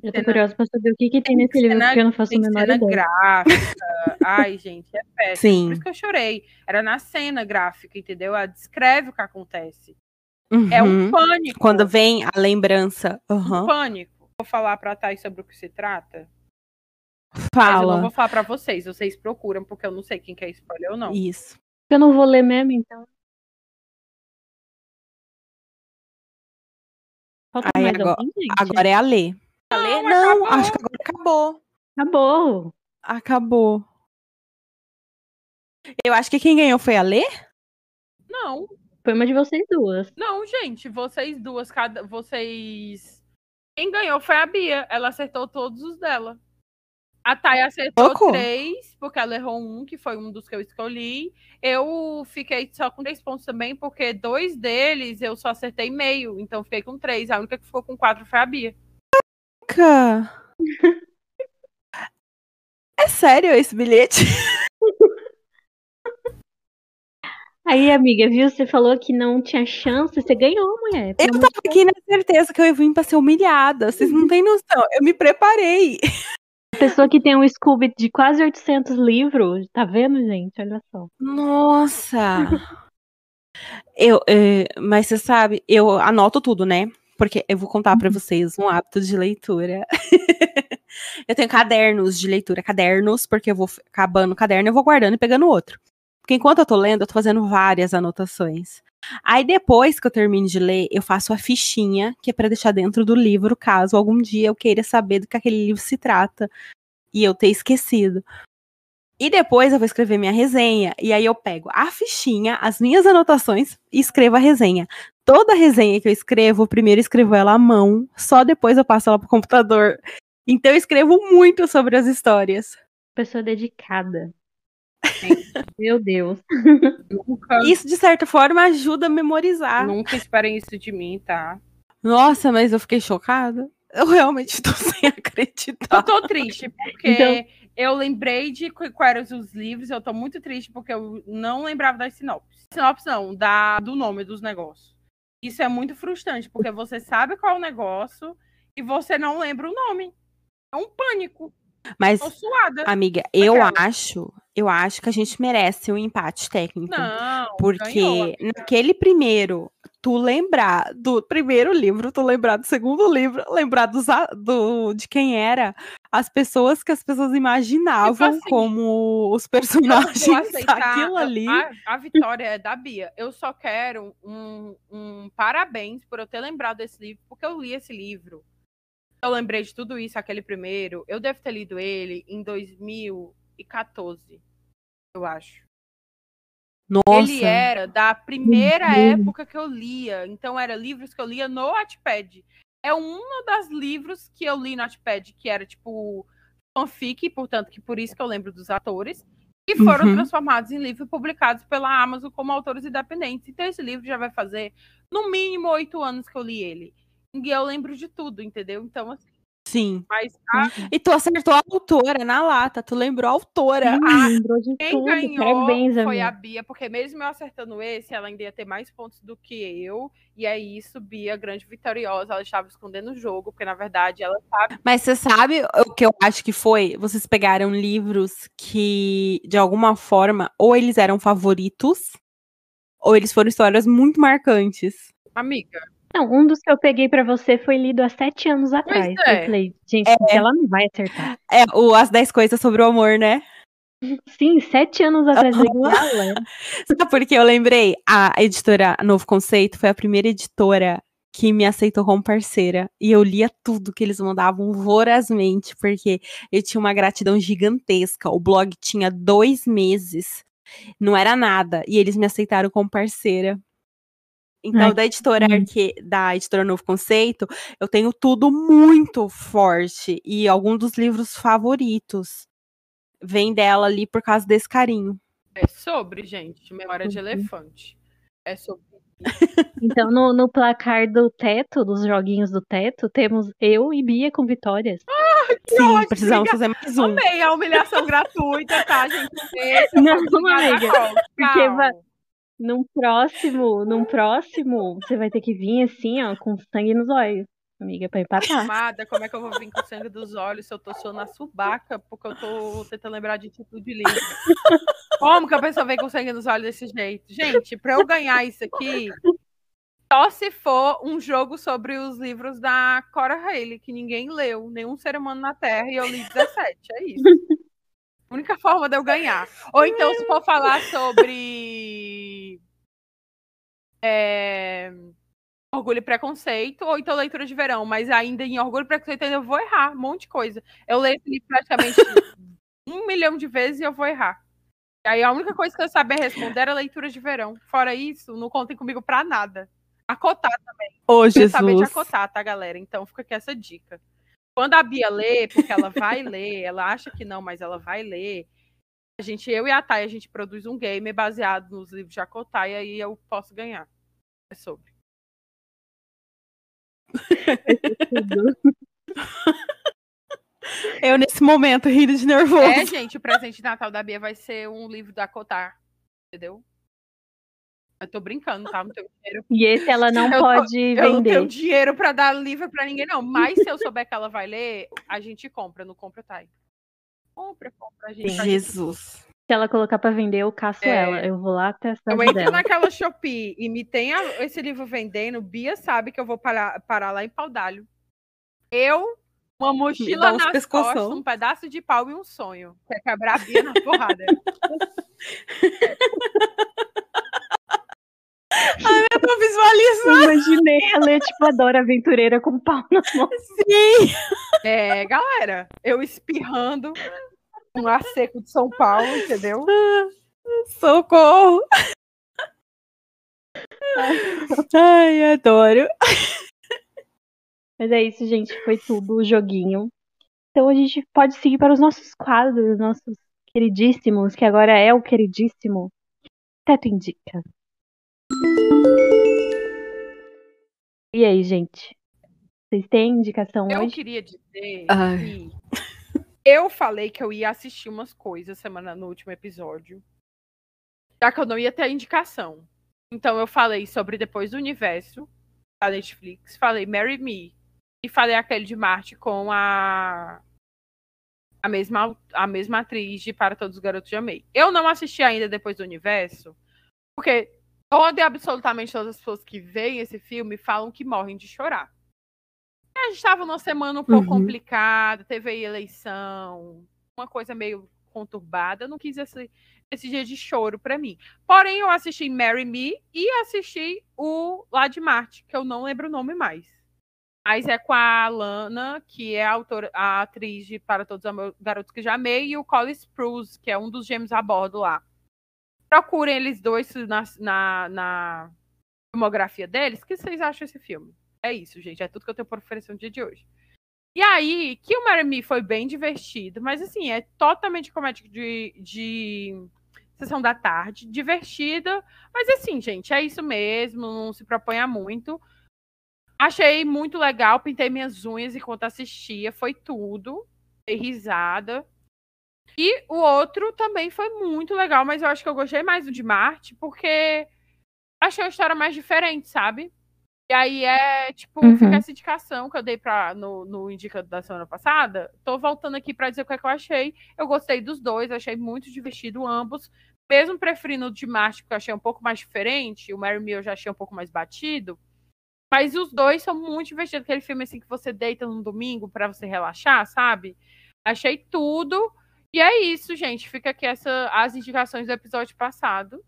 Eu tô curiosa pra saber o que, que tem nesse livro, porque eu não faço a menor cena gráfica. Ai, gente, é péssimo. Sim. Por isso que eu chorei. Era na cena gráfica, entendeu? Ela descreve o que acontece. Uhum. É um uhum. pânico. Quando vem a lembrança. Uhum. Um pânico. Vou falar pra Thay sobre o que se trata. Fala. Mas eu não vou falar pra vocês. Vocês procuram, porque eu não sei quem quer spoiler ou não. Isso. Eu não vou ler mesmo, então. Aí, agora, alguém, agora, é a Lê. Não, não acho que agora acabou. Acabou. Acabou. Eu acho que quem ganhou foi a Lê? Não. Foi uma de vocês duas. Não, gente, vocês duas, cada. Vocês. Quem ganhou foi a Bia. Ela acertou todos os dela. A Thay acertou Pouco. três, porque ela errou um, que foi um dos que eu escolhi. Eu fiquei só com três pontos também, porque dois deles eu só acertei meio, então fiquei com três. A única que ficou com quatro foi a Bia. Caraca! é sério esse bilhete? Aí, amiga, viu? Você falou que não tinha chance, você ganhou, mulher. Eu tava aqui na certeza que eu ia vir pra ser humilhada. Vocês não têm noção. Eu me preparei. Pessoa que tem um Scooby de quase 800 livros, tá vendo, gente? Olha só. Nossa! eu, é, mas você sabe, eu anoto tudo, né? Porque eu vou contar para uhum. vocês um hábito de leitura. eu tenho cadernos de leitura, cadernos, porque eu vou acabando o caderno, eu vou guardando e pegando outro. Porque enquanto eu tô lendo, eu tô fazendo várias anotações. Aí depois que eu termino de ler, eu faço a fichinha, que é para deixar dentro do livro, caso algum dia eu queira saber do que aquele livro se trata e eu ter esquecido. E depois eu vou escrever minha resenha. E aí eu pego a fichinha, as minhas anotações e escrevo a resenha. Toda resenha que eu escrevo, primeiro escrevo ela à mão, só depois eu passo ela pro computador. Então eu escrevo muito sobre as histórias. Pessoa dedicada. Meu Deus. Nunca... Isso, de certa forma, ajuda a memorizar. Nunca esperem isso de mim, tá? Nossa, mas eu fiquei chocada. Eu realmente tô sem acreditar. Eu tô triste, porque então... eu lembrei de quais eram os livros, eu tô muito triste porque eu não lembrava das sinopses. Sinopse não, da, do nome dos negócios. Isso é muito frustrante, porque você sabe qual é o negócio e você não lembra o nome. É um pânico. Mas, amiga, eu acho, eu acho que a gente merece um empate técnico. Não, porque ganhou, naquele primeiro, tu lembrar do primeiro livro, tu lembrar do segundo livro, lembrar dos, do, de quem era as pessoas que as pessoas imaginavam tipo assim, como os personagens daquilo ali. A, a, vitória é da Bia. Eu só quero um, um parabéns por eu ter lembrado desse livro, porque eu li esse livro eu lembrei de tudo isso, aquele primeiro. Eu devo ter lido ele em 2014, eu acho. Nossa. Ele era da primeira época que eu lia. Então, era livros que eu lia no Wattpad. É um das livros que eu li no Wattpad, que era tipo fanfic, portanto, que por isso que eu lembro dos atores, e foram uhum. transformados em livros publicados pela Amazon como autores independentes. Então, esse livro já vai fazer no mínimo oito anos que eu li ele. E eu lembro de tudo, entendeu? Então, assim. Sim. Mas a... E tu acertou a autora na lata, tu lembrou a autora. Sim, a... lembrou de Quem tudo. ganhou Parabéns, foi a Bia, porque mesmo eu acertando esse, ela ainda ia ter mais pontos do que eu. E aí, isso, Bia, grande vitoriosa, ela estava escondendo o jogo, porque na verdade ela sabe. Mas você sabe o que eu acho que foi? Vocês pegaram livros que, de alguma forma, ou eles eram favoritos, ou eles foram histórias muito marcantes. Amiga, Não, um dos que eu peguei pra você foi lido há sete anos atrás. é. Eu falei, gente, É. ela não vai acertar. É, o As 10 Coisas sobre o Amor, né? Sim, sete anos atrás. Sabe por que eu lembrei? A editora Novo Conceito foi a primeira editora que me aceitou como parceira. E eu lia tudo que eles mandavam vorazmente, porque eu tinha uma gratidão gigantesca. O blog tinha dois meses, não era nada. E eles me aceitaram como parceira. Então, Ai, da editora. Arque... da editora Novo Conceito, eu tenho tudo muito forte. E alguns dos livros favoritos vem dela ali por causa desse carinho. É sobre, gente, memória de elefante. É sobre. Então, no, no placar do teto, dos joguinhos do teto, temos eu e Bia com vitórias. Sim, ótimo, precisamos fazer mais um. Amei a humilhação gratuita, tá, gente? Não, obrigada, amiga, porque vai- Num próximo, num próximo, você vai ter que vir assim, ó, com sangue nos olhos, amiga, pra empatar. Amada, como é que eu vou vir com sangue dos olhos se eu tô suando a subaca? Porque eu tô tentando lembrar de título de livro. Como que a pessoa vem com sangue nos olhos desse jeito? Gente, pra eu ganhar isso aqui, só se for um jogo sobre os livros da Cora Haley, que ninguém leu, nenhum ser humano na Terra, e eu li 17. É isso. Única forma de eu ganhar. Ou então, se for falar sobre. É, Orgulho e Preconceito, ou então leitura de verão, mas ainda em Orgulho e Preconceito ainda eu vou errar, um monte de coisa. Eu leio esse livro praticamente um milhão de vezes e eu vou errar. E aí a única coisa que eu sabia responder era leitura de verão. Fora isso, não contem comigo pra nada. Acotar Ô, eu saber de Jesus. acotar, tá, galera? Então fica aqui essa dica. Quando a Bia lê, porque ela vai ler, ela acha que não, mas ela vai ler. A gente, eu e a Thay, a gente produz um game baseado nos livros de acotar e aí eu posso ganhar. É sobre. Eu, nesse momento, rindo de nervoso. É, gente, o presente de Natal da Bia vai ser um livro da Acotar. Entendeu? Eu tô brincando, tá? Não tenho dinheiro. E esse ela não Eu tô- pode Eu não tenho vender. dinheiro pra dar livro pra ninguém, não. Mas se eu souber que ela vai ler, a gente compra. Não compra, Thay. Compra, compra. A gente, a gente Jesus. Se ela colocar pra vender, eu caço É. ela. Eu vou lá até a Eu entro dela. naquela Shopee e me tem a- esse livro vendendo, Bia sabe que eu vou parar, parar lá em Paudalho. Eu, uma mochila nas pescoção. costas, um pedaço de pau e um sonho. Quer quebrar a Bia na porrada. Eu tô visualizando. Imaginei ela é tipo a Dora Aventureira com pau na mão. Sim. É, galera, eu espirrando um ar seco de São Paulo, entendeu? Socorro. Ai, adoro. Mas é isso, gente. Foi tudo o joguinho. Então a gente pode seguir para os nossos quadros, nossos queridíssimos, que agora é o queridíssimo Teto Indica. E aí, gente? Vocês têm indicação Eu hoje? queria dizer Ai. que eu falei que eu ia assistir umas coisas semana no último episódio. Já que eu não ia ter a indicação. Então eu falei sobre Depois do Universo, da Netflix, falei Marry Me e falei aquele de Marte com a a mesma a mesma atriz de Para Todos os Garotos de Amei. Eu não assisti ainda Depois do Universo, porque toda e absolutamente todas as pessoas que veem esse filme falam que morrem de chorar. A gente estava numa semana um pouco Uhum. complicada, teve aí eleição, uma coisa meio conturbada. Eu não quis esse, esse dia de choro pra mim. Porém, eu assisti Marry Me e assisti o Lá de Marte, que eu não lembro o nome mais. Mas é com a Lana, que é a, autora, a atriz de Para Todos os Garotos que Já Amei, e o Colin Spruce, que é um dos gêmeos a bordo lá. Procurem eles dois na, na, na filmografia deles. O que vocês acham desse filme? É isso, gente. É tudo que eu tenho por oferecer no dia de hoje. E aí, que o foi bem divertido, mas assim, é totalmente comédia de, de sessão da tarde, divertida, mas assim, gente, é isso mesmo, não se proponha muito. Achei muito legal, pintei minhas unhas enquanto assistia, foi tudo, dei risada. E o outro também foi muito legal, mas eu acho que eu gostei mais do de Marte, porque achei uma história mais diferente, sabe? E aí é, tipo, Uhum. fica essa indicação que eu dei pra, no, no Indica da semana passada. Tô voltando aqui pra dizer o que, é que eu achei. Eu gostei dos dois, achei muito divertido ambos. Mesmo preferindo o de Marte, porque eu achei um pouco mais diferente. O Mary Me eu já achei um pouco mais batido. Mas os dois são muito divertidos. Aquele filme assim que você deita no domingo pra você relaxar, sabe? Achei tudo. E é isso, gente. Fica aqui essa, as indicações do episódio passado.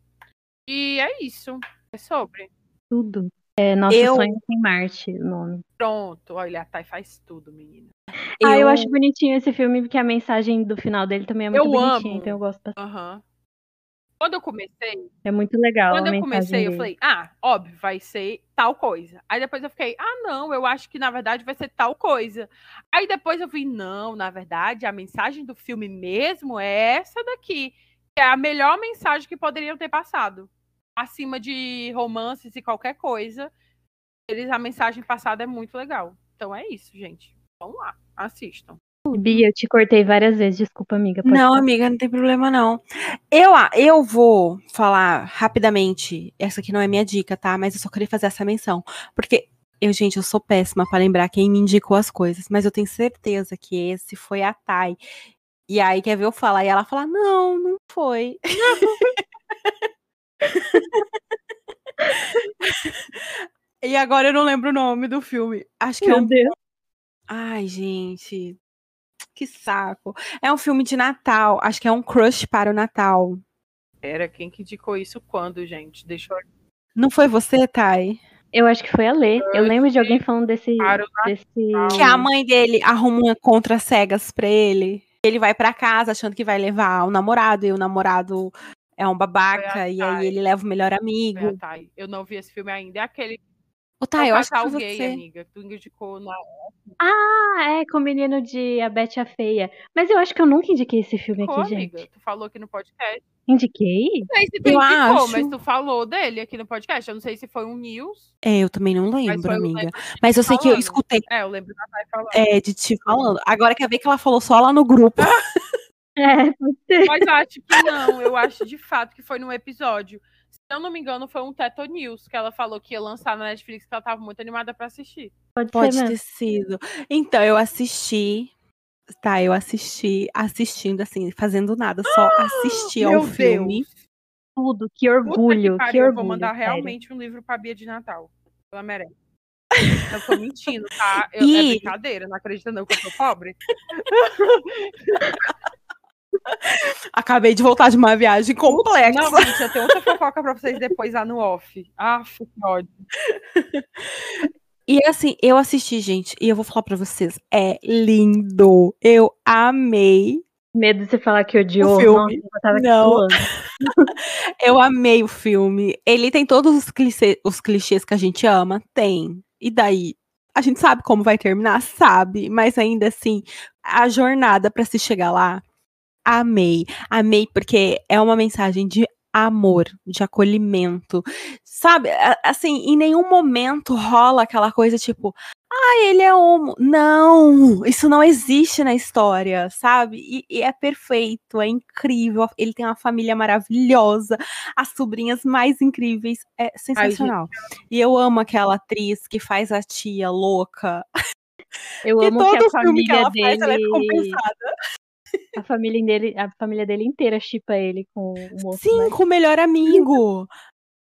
E é isso. É sobre. Tudo. É Nosso Eu- Sonho em Marte, o nome. Pronto. Olha, a Thay faz tudo, menina. Ah, eu acho bonitinho esse filme, porque a mensagem do final dele também é muito Eu bonitinha, amo. então eu gosto bastante. Aham. Quando eu comecei, É muito legal Quando eu comecei, eu dele. falei, ah, óbvio, vai ser tal coisa. Aí depois eu fiquei, ah, não, eu acho que na verdade vai ser tal coisa. Aí depois eu vi, não, na verdade, a mensagem do filme mesmo é essa daqui. Que é a melhor mensagem que poderiam ter passado. Acima de romances e qualquer coisa. Eles, a mensagem passada é muito legal. Então é isso, gente. Vamos lá, assistam. Bia, eu te cortei várias vezes, desculpa, amiga. pode Não, falar. amiga, não tem problema não. Eu, ah, eu vou falar rapidamente. Essa aqui não é minha dica, tá? Mas eu só queria fazer essa menção. Porque eu, gente, eu sou péssima pra lembrar quem me indicou as coisas. Mas eu tenho certeza que esse foi a Thay. E aí quer ver eu falar e ela falar: Não, não foi. e agora eu não lembro o nome do filme. Acho que é Meu um Deus. Ai, gente. Que saco. É um filme de Natal. Acho que é um crush para o Natal. Era quem que indicou isso quando, gente? Deixa eu Não foi você, Thay? Eu acho que foi a Lê. Eu lembro de alguém falando desse. Para desse... Que a mãe dele arruma uma contra cegas pra ele. Ele vai pra casa achando que vai levar o namorado e o namorado é um babaca e aí ele leva o melhor amigo. Thay. Eu não vi esse filme ainda. É aquele Ô, Thay, eu acho que foi gay, você. amiga. que Tu indicou na. Ah, é, com o menino de A Bete a Feia. Mas eu acho que eu nunca indiquei esse filme Indicou, aqui, gente. amiga. Tu falou aqui no podcast. Indiquei? Não sei se tu Eu indicou, acho. mas tu falou dele aqui no podcast. Eu não sei se foi um news. É, eu também não Mas lembro, o amiga. lembro Mas eu sei que eu falando. escutei É, eu lembro da Thay falando. é, de te falando. Agora quer ver que ela falou só lá no grupo. É. Mas eu acho que não. Eu acho de fato que foi num episódio. Se eu não me engano, foi um Teto News que ela falou que ia lançar na Netflix, que ela tava muito animada pra assistir. Pode, Pode ser ter sido. Então, eu assisti. Tá, eu assisti, assistindo assim, fazendo nada, só assisti ao Meu filme. Deus. Tudo, que Puta orgulho, que que, pariu, eu orgulho. vou mandar sério. realmente um livro pra Bia de Natal. Ela merece. Eu tô mentindo, tá? Eu, É E- brincadeira, não acredita não que eu sou pobre? Acabei de voltar de uma viagem complexa. Não, gente, eu tenho outra fofoca pra vocês depois lá no off. Aff, que ódio. E assim, eu assisti, gente, e eu vou falar pra vocês, é lindo. Eu amei. Medo de você falar que odiou. O filme. Nossa, eu Não. Eu amei o filme. Ele tem todos os clichês, os clichês que a gente ama? Tem. E daí? A gente sabe como vai terminar? Sabe. Mas ainda assim, a jornada pra se chegar lá, amei. Amei porque é uma mensagem de amor, de acolhimento. Sabe? Assim, em nenhum momento rola aquela coisa tipo, ah, ele é homo. Não, isso não existe na história, sabe? E, e é perfeito, é incrível. Ele tem uma família maravilhosa, as sobrinhas mais incríveis. É sensacional. e eu amo aquela atriz que faz a tia louca. Eu amo todo que a filme que família ela dele. faz, ela é recompensada. A família dele, a família dele inteira chipa ele com o moço. Sim, né? com o melhor amigo.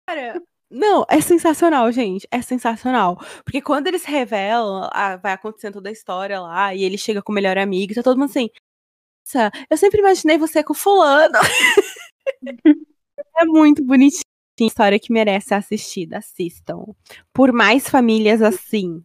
Cara, não, é sensacional, gente. É sensacional. Porque quando eles revelam, ah, vai acontecendo toda a história lá, e ele chega com o melhor amigo, e tá todo mundo assim. Nossa, eu sempre imaginei você com fulano. é muito bonitinho. História que merece ser assistida. Assistam. Por mais famílias assim.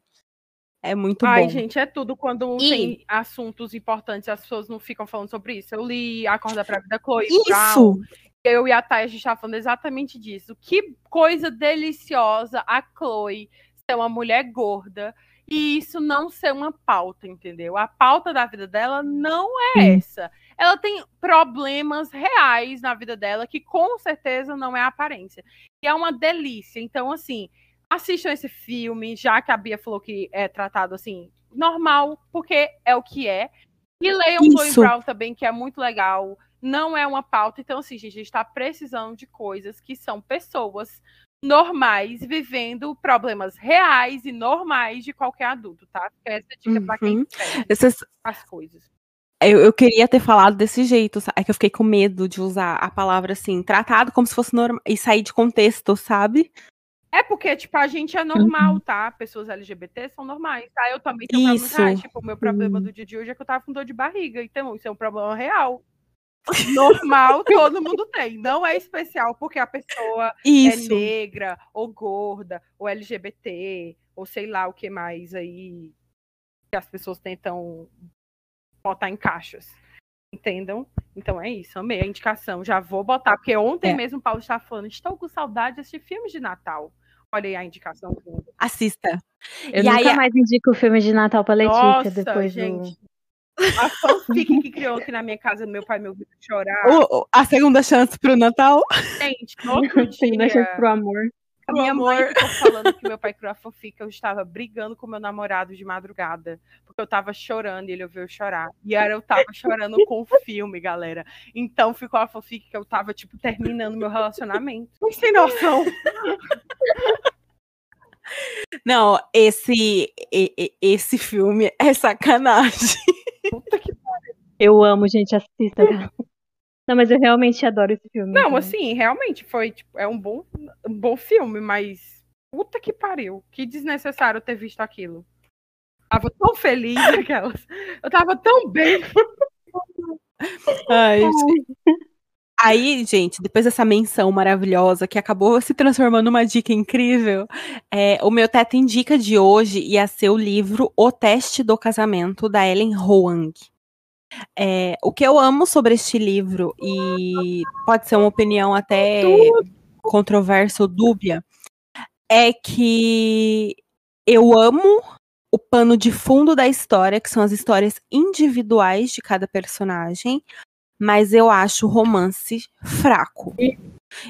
É muito Ai, bom. gente, é tudo quando E- tem assuntos importantes, as pessoas não ficam falando sobre isso. Eu li A Corda Brava da Chloe Isso! Brown, eu e a Thay, a gente tava falando exatamente disso. Que coisa deliciosa a Chloe ser uma mulher gorda e isso não ser uma pauta, entendeu? A pauta da vida dela não é Sim. essa. Ela tem problemas reais na vida dela que com certeza não é a aparência. E é uma delícia. Então, assim, assistam esse filme, já que a Bia falou que é tratado assim, normal, porque é o que é. E leiam Chloe Isso. Brown também, que é muito legal. Não é uma pauta. Então, assim, gente, a gente tá precisando de coisas que são pessoas normais, vivendo problemas reais e normais de qualquer adulto, tá? Essa dica pra quem Uhum. escreve Essas, as coisas. Eu, eu queria ter falado desse jeito, é que eu fiquei com medo de usar a palavra assim, tratado como se fosse normal e sair de contexto, sabe? É porque, tipo, a gente é normal, tá? Pessoas LGBT são normais, tá? Eu também tenho Isso. problemas. Tipo, o meu problema do dia de hoje é que eu tava com dor de barriga. Então, isso é um problema real. Normal, todo mundo tem. Não é especial porque a pessoa Isso. é negra, ou gorda, ou LGBT, ou sei lá o que mais aí que as pessoas tentam botar em caixas. Entendam? Então é isso, amei a indicação. Já vou botar, porque ontem É. mesmo o Paulo estava falando, estou com saudade de assistir filmes de Natal. Olha aí a indicação. Assista. Eu E aí, nunca a- mais indico o filme de Natal pra Letícia Nossa, depois gente. do. A fanfic que criou aqui na minha casa, meu pai me ouviu chorar. O- o- a segunda chance pro Natal. Gente, no outro dia, chance pro amor. A minha mãe ficou falando que meu pai criou a fanfic, eu estava brigando com meu namorado de madrugada, porque eu tava chorando e ele ouviu eu chorar. E era eu tava chorando com o filme, galera. Então ficou a fanfic que eu tava, tipo, terminando meu relacionamento. Mas sem noção. Não, esse esse filme é sacanagem. Puta que... Eu amo, gente, assista. Não, mas eu realmente adoro esse filme. Não, então. assim, realmente foi, tipo, é um bom, um bom filme, mas puta que pariu. Que desnecessário ter visto aquilo. Tava tão feliz aquelas. Eu tava tão bem. Ai, Aí, gente, depois dessa menção maravilhosa que acabou se transformando numa dica incrível, é, o meu teto indica de hoje ia ser o livro O Teste do Casamento, da Ellen Hoang. É, o que eu amo sobre este livro, e pode ser uma opinião até controversa ou dúbia, é que eu amo o pano de fundo da história, que são as histórias individuais de cada personagem, mas eu acho o romance fraco.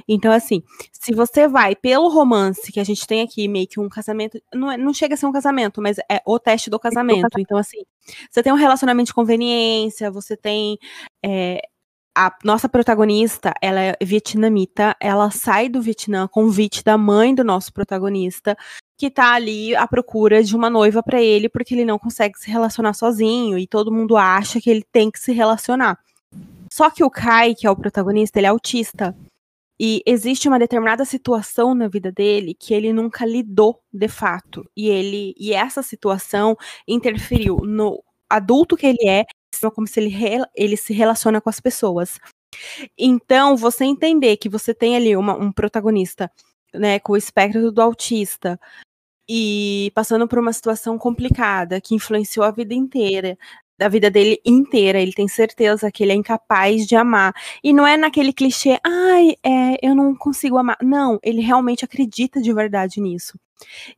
Então, assim, se você vai pelo romance que a gente tem aqui, meio que um casamento, não, é- não chega a ser um casamento, mas é o teste do casamento. Então, assim, você tem um relacionamento de conveniência, você tem. é, a nossa protagonista, ela é vietnamita, ela sai do Vietnã convite da mãe do nosso protagonista, que tá ali à procura de uma noiva pra ele, porque ele não consegue se relacionar sozinho e todo mundo acha que ele tem que se relacionar. Só que o Kai, que é o protagonista, ele é autista. E existe uma determinada situação na vida dele que ele nunca lidou de fato. E ele e essa situação interferiu no adulto que ele é, como se ele, ele se relaciona com as pessoas. Então, você entender que você tem ali uma- um protagonista né, com o espectro do autista e passando por uma situação complicada que influenciou a vida inteira, da vida dele inteira, ele tem certeza que ele é incapaz de amar. E não é naquele clichê, ai, é, eu não consigo amar. Não, ele realmente acredita de verdade nisso.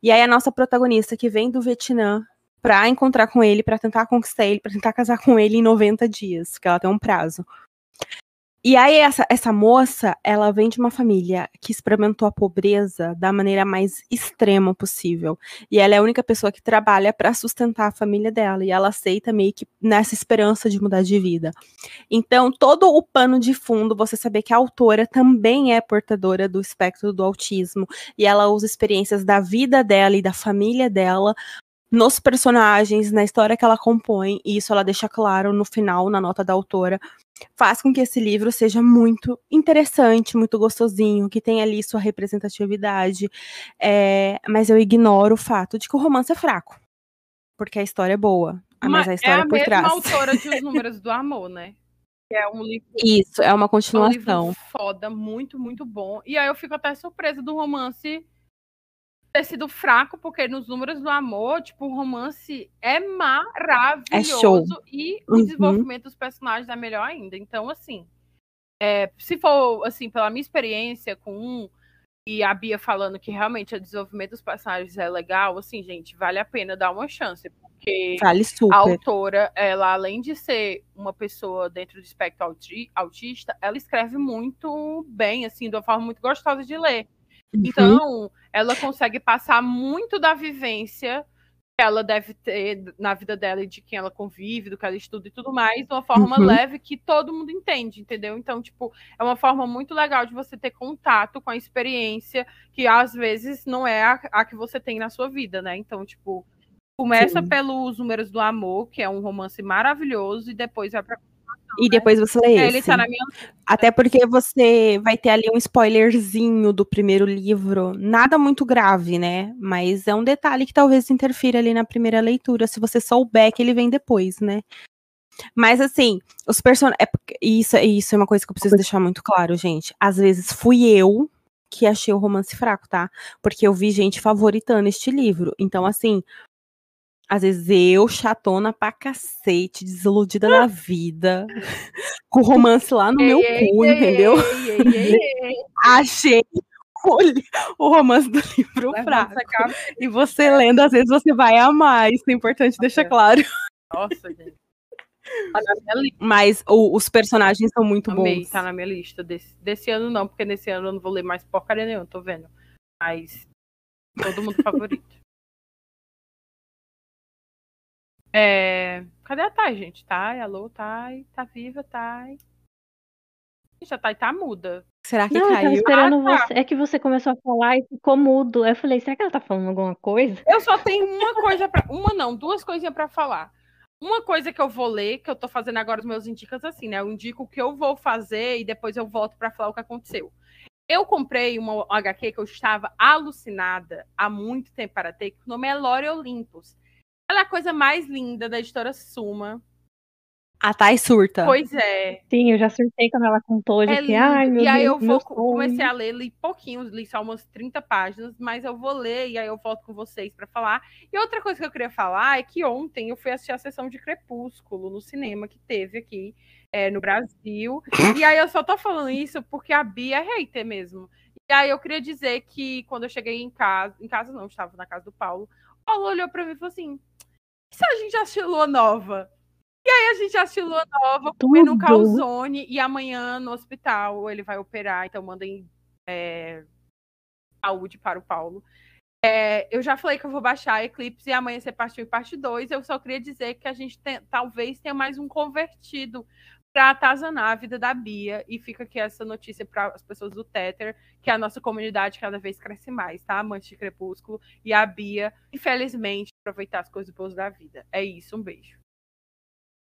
E aí a nossa protagonista que vem do Vietnã pra encontrar com ele, pra tentar conquistar ele, pra tentar casar com ele em 90 dias, que ela tem um prazo. E aí essa, essa moça, ela vem de uma família que experimentou a pobreza da maneira mais extrema possível. E ela é a única pessoa que trabalha para sustentar a família dela. E ela aceita meio que nessa esperança de mudar de vida. Então, todo o pano de fundo, você saber que a autora também é portadora do espectro do autismo. E ela usa experiências da vida dela e da família dela nos personagens, na história que ela compõe. E isso ela deixa claro no final, na nota da autora faz com que esse livro seja muito interessante, muito gostosinho, que tenha ali sua representatividade. É, mas eu ignoro o fato de que o romance é fraco. Porque a história é boa. ah, Mas a história é a por mesma trás. autora de Os Números do Amor, né? Que é um livro, Isso, é uma é um continuação. livro foda, muito, muito bom. E aí eu fico até surpresa do romance ter sido fraco, porque nos Números do Amor, tipo, o romance é maravilhoso e o Uhum. desenvolvimento dos personagens é melhor ainda. Então, assim, é, se for, assim, pela minha experiência com um, e a Bia falando que realmente o desenvolvimento dos personagens é legal, assim, gente, vale a pena dar uma chance, porque Vale a autora, ela, além de ser uma pessoa dentro do espectro auti- autista, ela escreve muito bem, assim, de uma forma muito gostosa de ler. Uhum. Então, ela consegue passar muito da vivência que ela deve ter na vida dela e de quem ela convive, do que ela estuda e tudo mais, de uma forma Uhum. leve que todo mundo entende, entendeu? Então, tipo, é uma forma muito legal de você ter contato com a experiência que às vezes não é a, a que você tem na sua vida, né? Então, tipo, começa Sim. pelos Números do Amor, que é um romance maravilhoso, e depois vai pra e depois você lê É, esse. tá minha Até porque você vai ter ali um spoilerzinho do primeiro livro. Nada muito grave, né? Mas é um detalhe que talvez interfira ali na primeira leitura, se você souber que ele vem depois, né? Mas assim, os personagens. É, isso, isso é uma coisa que eu preciso deixar muito claro, gente. Às vezes fui eu que achei o romance fraco, tá? Porque eu vi gente favoritando este livro. Então, assim, às vezes eu, chatona pra cacete, desiludida da vida, com o romance lá no meu Ei, cu, ei, entendeu? ei, ei, ei, ei. Achei o, romance do livro Levanta fraco. E você lendo, às vezes você vai amar. Isso é importante deixar claro. Nossa, gente. Tá na minha lista. Mas o- os personagens são muito Amei, bons. tá na minha lista. Desse, desse ano não, porque nesse ano eu não vou ler mais porcaria nenhuma, tô vendo. Mas todo mundo favorito. É... Cadê a Thay, gente? Thay, alô, Thay, tá viva, Thay. Gente, a Thay tá muda. Será que Não, caiu? esperando Ah, tá. você. É que você começou a falar e ficou mudo. Eu falei, será que ela tá falando alguma coisa? Eu só tenho uma coisa pra. Uma não, duas coisinhas pra falar. Uma coisa que eu vou ler, que eu tô fazendo agora os meus indicas assim, né? Eu indico o que eu vou fazer e depois eu volto pra falar o que aconteceu. Eu comprei uma HQ que eu estava alucinada há muito tempo para ter, que o nome é Lore Olympus. Ela é a coisa mais linda da editora Suma. A Thay surta. Pois é. Sim, eu já surtei quando ela contou. É fiquei, ai, meu e aí Deus, eu vou meu comecei a ler, li pouquinhos, li só umas 30 páginas, mas eu vou ler e aí eu volto com vocês para falar. E outra coisa que eu queria falar é que ontem eu fui assistir a sessão de Crepúsculo no cinema que teve aqui é, no Brasil. E aí eu só tô falando isso porque a Bia é hater mesmo. E aí eu queria dizer que quando eu cheguei em casa, em casa não, estava na casa do Paulo, o Paulo olhou para mim e falou assim: e se a gente Lua Nova? E aí a gente Lua Nova, no Tudo. calzone e amanhã no hospital ele vai operar, então mandem é, saúde para o Paulo. É, eu já falei que eu vou baixar Eclipse e amanhã você partiu em parte 2. Eu só queria dizer que a gente tem- talvez tenha mais um convertido para atazanar a vida da Bia. E fica aqui essa notícia para as pessoas do Tether, que a nossa comunidade cada vez cresce mais, tá? Amante de Crepúsculo. E a Bia, infelizmente, aproveitar as coisas boas da vida. É isso, um beijo.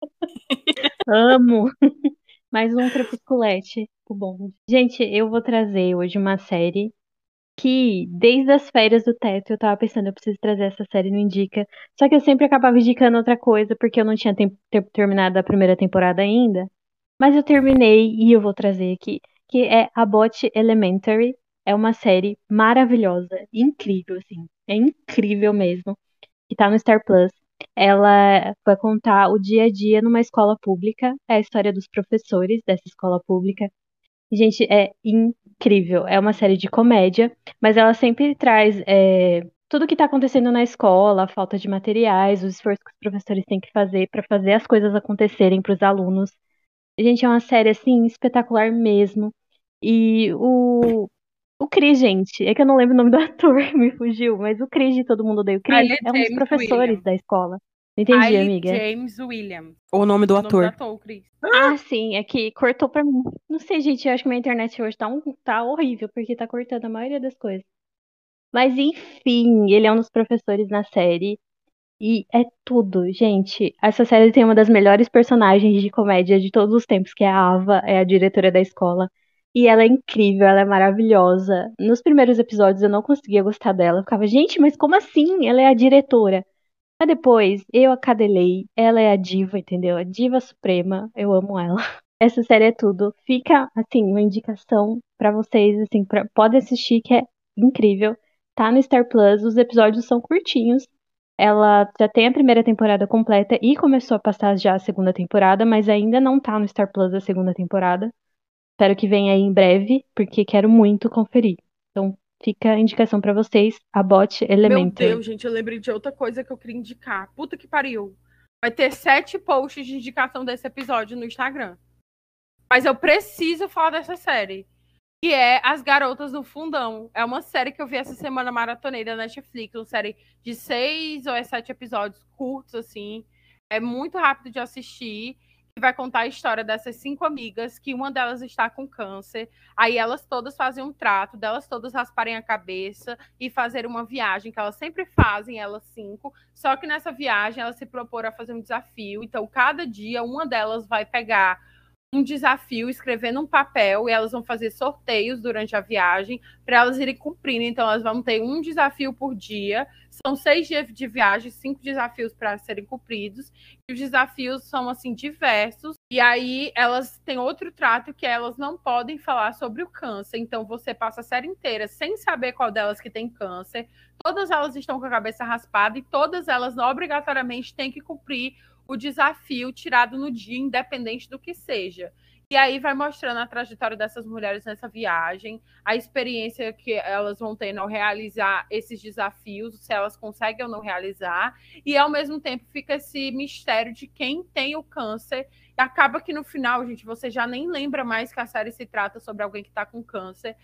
Amo. Mais um crepusculete. O bom. Gente, eu vou trazer hoje uma série que, desde as férias do teto, eu tava pensando, eu preciso trazer essa série no Indica. Só que eu sempre acabava indicando outra coisa, porque eu não tinha terminado a primeira temporada ainda. Mas eu terminei e eu vou trazer aqui, que é A Bot Elementary. É uma série maravilhosa, incrível, assim. É incrível mesmo. Que tá no Star Plus. Ela vai contar o dia a dia numa escola pública, é a história dos professores dessa escola pública. Gente, é incrível. É uma série de comédia, mas ela sempre traz é, tudo que tá acontecendo na escola, a falta de materiais, os esforços que os professores têm que fazer para fazer as coisas acontecerem para os alunos. Gente, é uma série assim espetacular mesmo. E o o Chris, gente, é que eu não lembro o nome do ator, me fugiu, mas o Chris de Todo Mundo Odeia o Chris Ele é um dos professores William. da escola. Entendi, Hailey amiga. James Williams. O nome do o nome ator. do ator, Cris. Ah, sim, é que cortou pra mim. Não sei, gente, eu acho que minha internet hoje tá, um, tá horrível, porque tá cortando a maioria das coisas. Mas enfim, ele é um dos professores na série. E é tudo, gente. Essa série tem uma das melhores personagens de comédia de todos os tempos, que é a Ava, é a diretora da escola. E ela é incrível, ela é maravilhosa. Nos primeiros episódios eu não conseguia gostar dela. Eu ficava, gente, mas como assim? Ela é a diretora. Mas depois eu acadelei, ela é a diva, entendeu? A diva suprema, eu amo ela. Essa série é tudo. Fica, assim, uma indicação pra vocês, assim, pra, pode assistir que é incrível. Tá no Star Plus, os episódios são curtinhos. Ela já tem a primeira temporada completa e começou a passar já a segunda temporada, mas ainda não tá no Star Plus a segunda temporada. Espero que venha aí em breve, porque quero muito conferir. Então, fica a indicação pra vocês, a Bot Meu Elementary. Deus, gente, eu lembrei de outra coisa que eu queria indicar. Puta que pariu. Vai ter sete posts de indicação desse episódio no Instagram. Mas eu preciso falar dessa série. Que é As Garotas no Fundão. É uma série que eu vi essa semana maratoneira na Netflix. Uma série de seis ou é sete episódios curtos, assim. É muito rápido de assistir. E vai contar a história dessas cinco amigas, que uma delas está com câncer. Aí elas todas fazem um trato, delas todas rasparem a cabeça e fazer uma viagem que elas sempre fazem, elas cinco. Só que nessa viagem elas se proporam a fazer um desafio. Então, cada dia, uma delas vai pegar um desafio, escrevendo um papel, e elas vão fazer sorteios durante a viagem para elas irem cumprindo. Então, elas vão ter um desafio por dia. São seis dias de viagem, cinco desafios para serem cumpridos. E os desafios são assim diversos. E aí elas têm outro trato que elas não podem falar sobre o câncer. Então você passa a série inteira sem saber qual delas que tem câncer. Todas elas estão com a cabeça raspada e todas elas obrigatoriamente têm que cumprir o desafio tirado no dia, independente do que seja. E aí vai mostrando a trajetória dessas mulheres nessa viagem, a experiência que elas vão ter ao realizar esses desafios, se elas conseguem ou não realizar, e ao mesmo tempo fica esse mistério de quem tem o câncer. Acaba que no final, gente, você já nem lembra mais que a série se trata sobre alguém que está com câncer.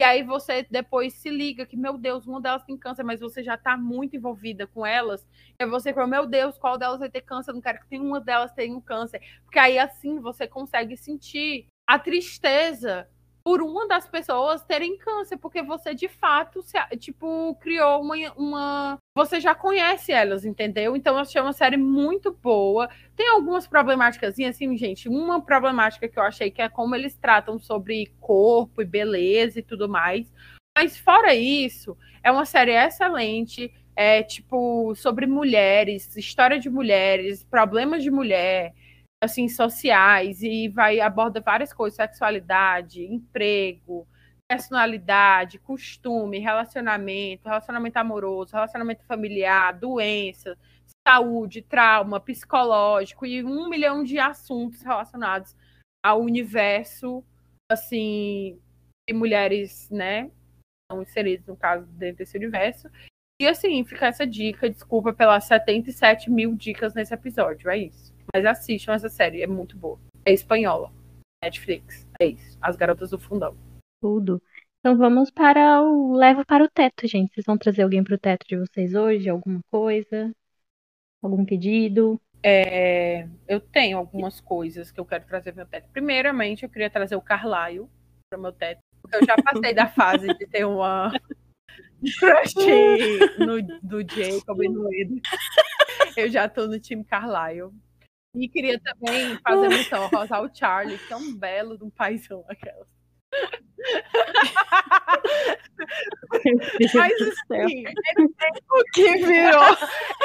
E aí você depois se liga que, meu Deus, uma delas tem câncer, mas você já está muito envolvida com elas. E você fala, meu Deus, qual delas vai ter câncer? Eu não quero que nenhuma delas tenha um câncer. Porque aí assim você consegue sentir a tristeza por uma das pessoas terem câncer, porque você de fato, se, tipo, criou uma, uma. Você já conhece elas, entendeu? Então eu achei uma série muito boa. Tem algumas problemáticas, assim, gente. Uma problemática que eu achei que é como eles tratam sobre corpo e beleza e tudo mais. Mas fora isso, é uma série excelente. É tipo sobre mulheres, história de mulheres, problemas de mulher assim sociais e vai aborda várias coisas, sexualidade, emprego, personalidade, costume, relacionamento, relacionamento amoroso, relacionamento familiar, doença, saúde, trauma, psicológico e um milhão de assuntos relacionados ao universo, assim, de mulheres, né, são inseridos no caso dentro desse universo. E assim, fica essa dica, desculpa pelas 77 mil dicas nesse episódio, é isso. Mas assistam essa série, é muito boa. É espanhola. Netflix. É isso. As Garotas do Fundão. Tudo. Então vamos para o Levo para o Teto, gente. Vocês vão trazer alguém para o teto de vocês hoje? Alguma coisa? Algum pedido? É, eu tenho algumas coisas que eu quero trazer para o meu teto. Primeiramente, eu queria trazer o Carlaio para o meu teto. Porque eu já passei da fase de ter uma crush no, do Jacob e no Ed. Eu já tô no time Carlyle. E queria também fazer menção rosar o Charlie, tão belo de um paizão aquela. Mas assim, ele tem o que virou.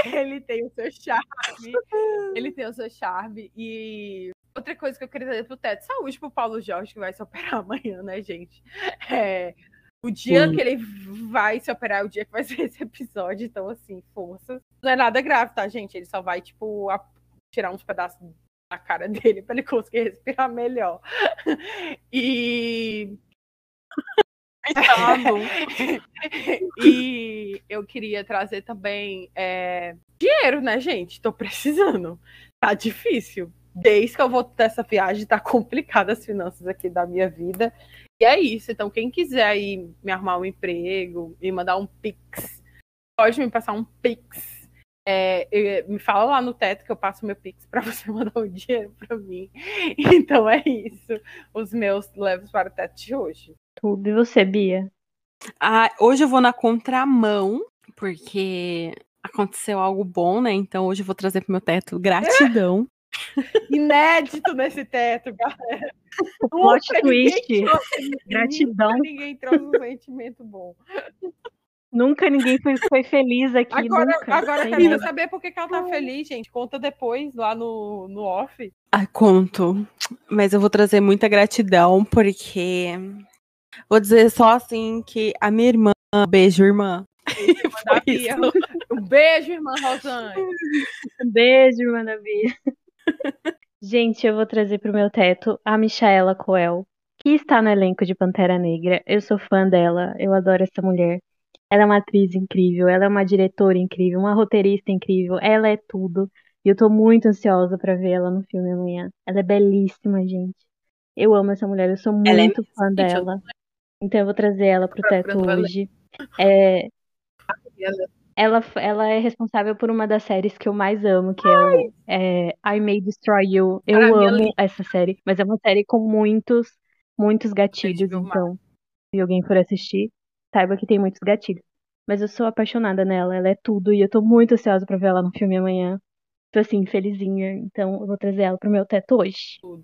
Ele tem o seu charme. Ele tem o seu charme. E outra coisa que eu queria dizer pro Teto, saúde pro Paulo Jorge, que vai se operar amanhã, né, gente? É, o dia Sim. que ele vai se operar é o dia que vai ser esse episódio. Então, assim, forças. Não é nada grave, tá, gente? Ele só vai, tipo, tirar uns pedaços da cara dele para ele conseguir respirar melhor. E. e eu queria trazer também é... dinheiro, né, gente? Tô precisando. Tá difícil. Desde que eu voltei dessa viagem, tá complicado as finanças aqui da minha vida. E é isso. Então, quem quiser aí me arrumar um emprego, me mandar um Pix, pode me passar um Pix é, me fala lá no teto que eu passo meu Pix para você mandar o dinheiro para mim. Então é isso. Os meus leves para o teto de hoje. Tudo. E você, Bia? Ah, hoje eu vou na contramão, porque aconteceu algo bom, né? Então hoje eu vou trazer pro meu teto gratidão. Inédito nesse teto, galera. Plot twist. Gratidão. Ninguém trouxe um sentimento bom. Nunca ninguém foi, foi feliz aqui. Agora, nunca. agora eu quero saber por que, ela tá feliz, gente. Conta depois lá no, no off. Ai, conto. Mas eu vou trazer muita gratidão, porque. Vou dizer só assim que a minha irmã. Beijo, irmã. Beijo, um beijo, irmã Rosane. beijo, irmã da Bia. Gente, eu vou trazer pro meu teto a Michaela Coel, que está no elenco de Pantera Negra. Eu sou fã dela, eu adoro essa mulher. Ela é uma atriz incrível, ela é uma diretora incrível, uma roteirista incrível, ela é tudo. E eu tô muito ansiosa para ver ela no filme amanhã. Ela é belíssima, gente. Eu amo essa mulher, eu sou é muito é fã dela. Então eu vou trazer ela pro teto hoje. É, ela, ela é responsável por uma das séries que eu mais amo, que é, é I May Destroy You. Eu amo essa série, mas é uma série com muitos, muitos gatilhos, então, se alguém for assistir, saiba que tem muitos gatilhos. Mas eu sou apaixonada nela, ela é tudo, e eu tô muito ansiosa pra ver ela no filme amanhã. Tô assim, felizinha, então eu vou trazer ela pro meu teto hoje. Tudo.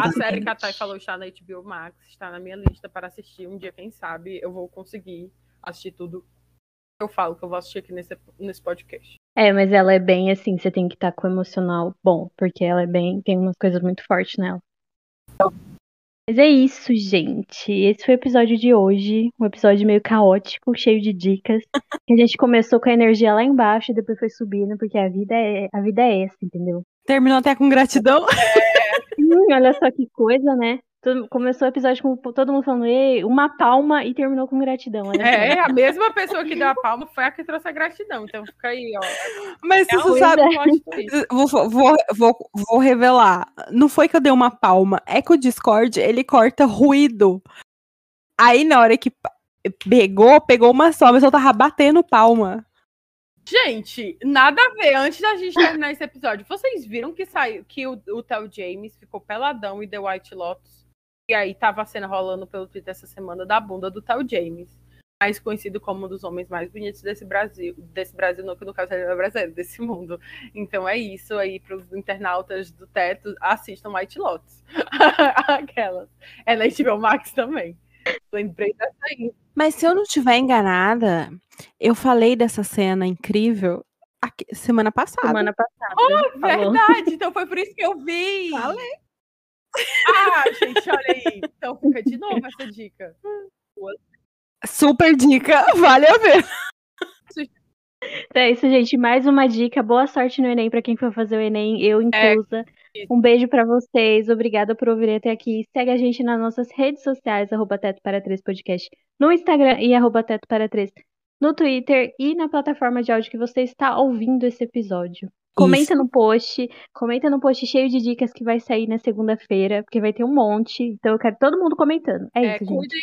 A série que a Thay falou está na HBO Max, está na minha lista para assistir. Um dia, quem sabe, eu vou conseguir assistir tudo que eu falo que eu vou assistir aqui nesse, nesse podcast. É, mas ela é bem assim, você tem que estar com o emocional bom, porque ela é bem, tem umas coisas muito fortes nela. Mas é isso, gente. Esse foi o episódio de hoje. Um episódio meio caótico, cheio de dicas. A gente começou com a energia lá embaixo e depois foi subindo, porque a vida é, a vida é essa, entendeu? Terminou até com gratidão. Hum, olha só que coisa, né? Todo- começou o episódio com todo mundo falando "Ei", uma palma e terminou com gratidão. Olha só. É, a mesma pessoa que deu a palma foi a que trouxe a gratidão. Então fica aí, ó. Mas É você sabe. Vou, vou, vou, vou revelar. Não foi que eu dei uma palma. É que o Discord, ele corta ruído. Aí, na hora que pegou, pegou uma só, mas eu tava batendo palma. Gente, nada a ver. Antes da gente terminar esse episódio, vocês viram que saiu que o, o Theo James ficou peladão e The White Lotus? E aí tava a cena rolando pelo Twitter essa semana da bunda do Theo James. Mais conhecido como um dos homens mais bonitos desse Brasil. Desse Brasil, não que no caso ele é brasileiro, desse mundo. Então é isso aí para os internautas do teto. Assistam White Lotus. Aquelas. É na HBO Max também. Lembrei dessa aí. Mas se eu não estiver enganada, eu falei dessa cena incrível aqui- semana passada. Semana passada. Oh, verdade, então foi por isso que eu vi. Falei. Ah, gente, olha aí. Então fica de novo essa dica. Super dica, vale a ver. Então é isso, gente. Mais uma dica. Boa sorte no Enem pra quem for fazer o Enem, eu inclusa. isso. Um beijo pra vocês. Obrigada por ouvir até aqui. Segue a gente nas nossas redes sociais, arroba Teto para 3 Podcast, no Instagram e arroba Teto para 3 no Twitter e na plataforma de áudio que você está ouvindo esse episódio. Comenta no post, comenta no post cheio de dicas que vai sair na segunda-feira, porque vai ter um monte. Então eu quero todo mundo comentando. É, É, isso, gente. cuidem,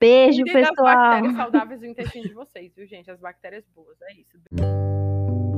Beijo, cuidem das pessoal. bactérias saudáveis do intestino de vocês, viu, gente? As bactérias boas. É isso.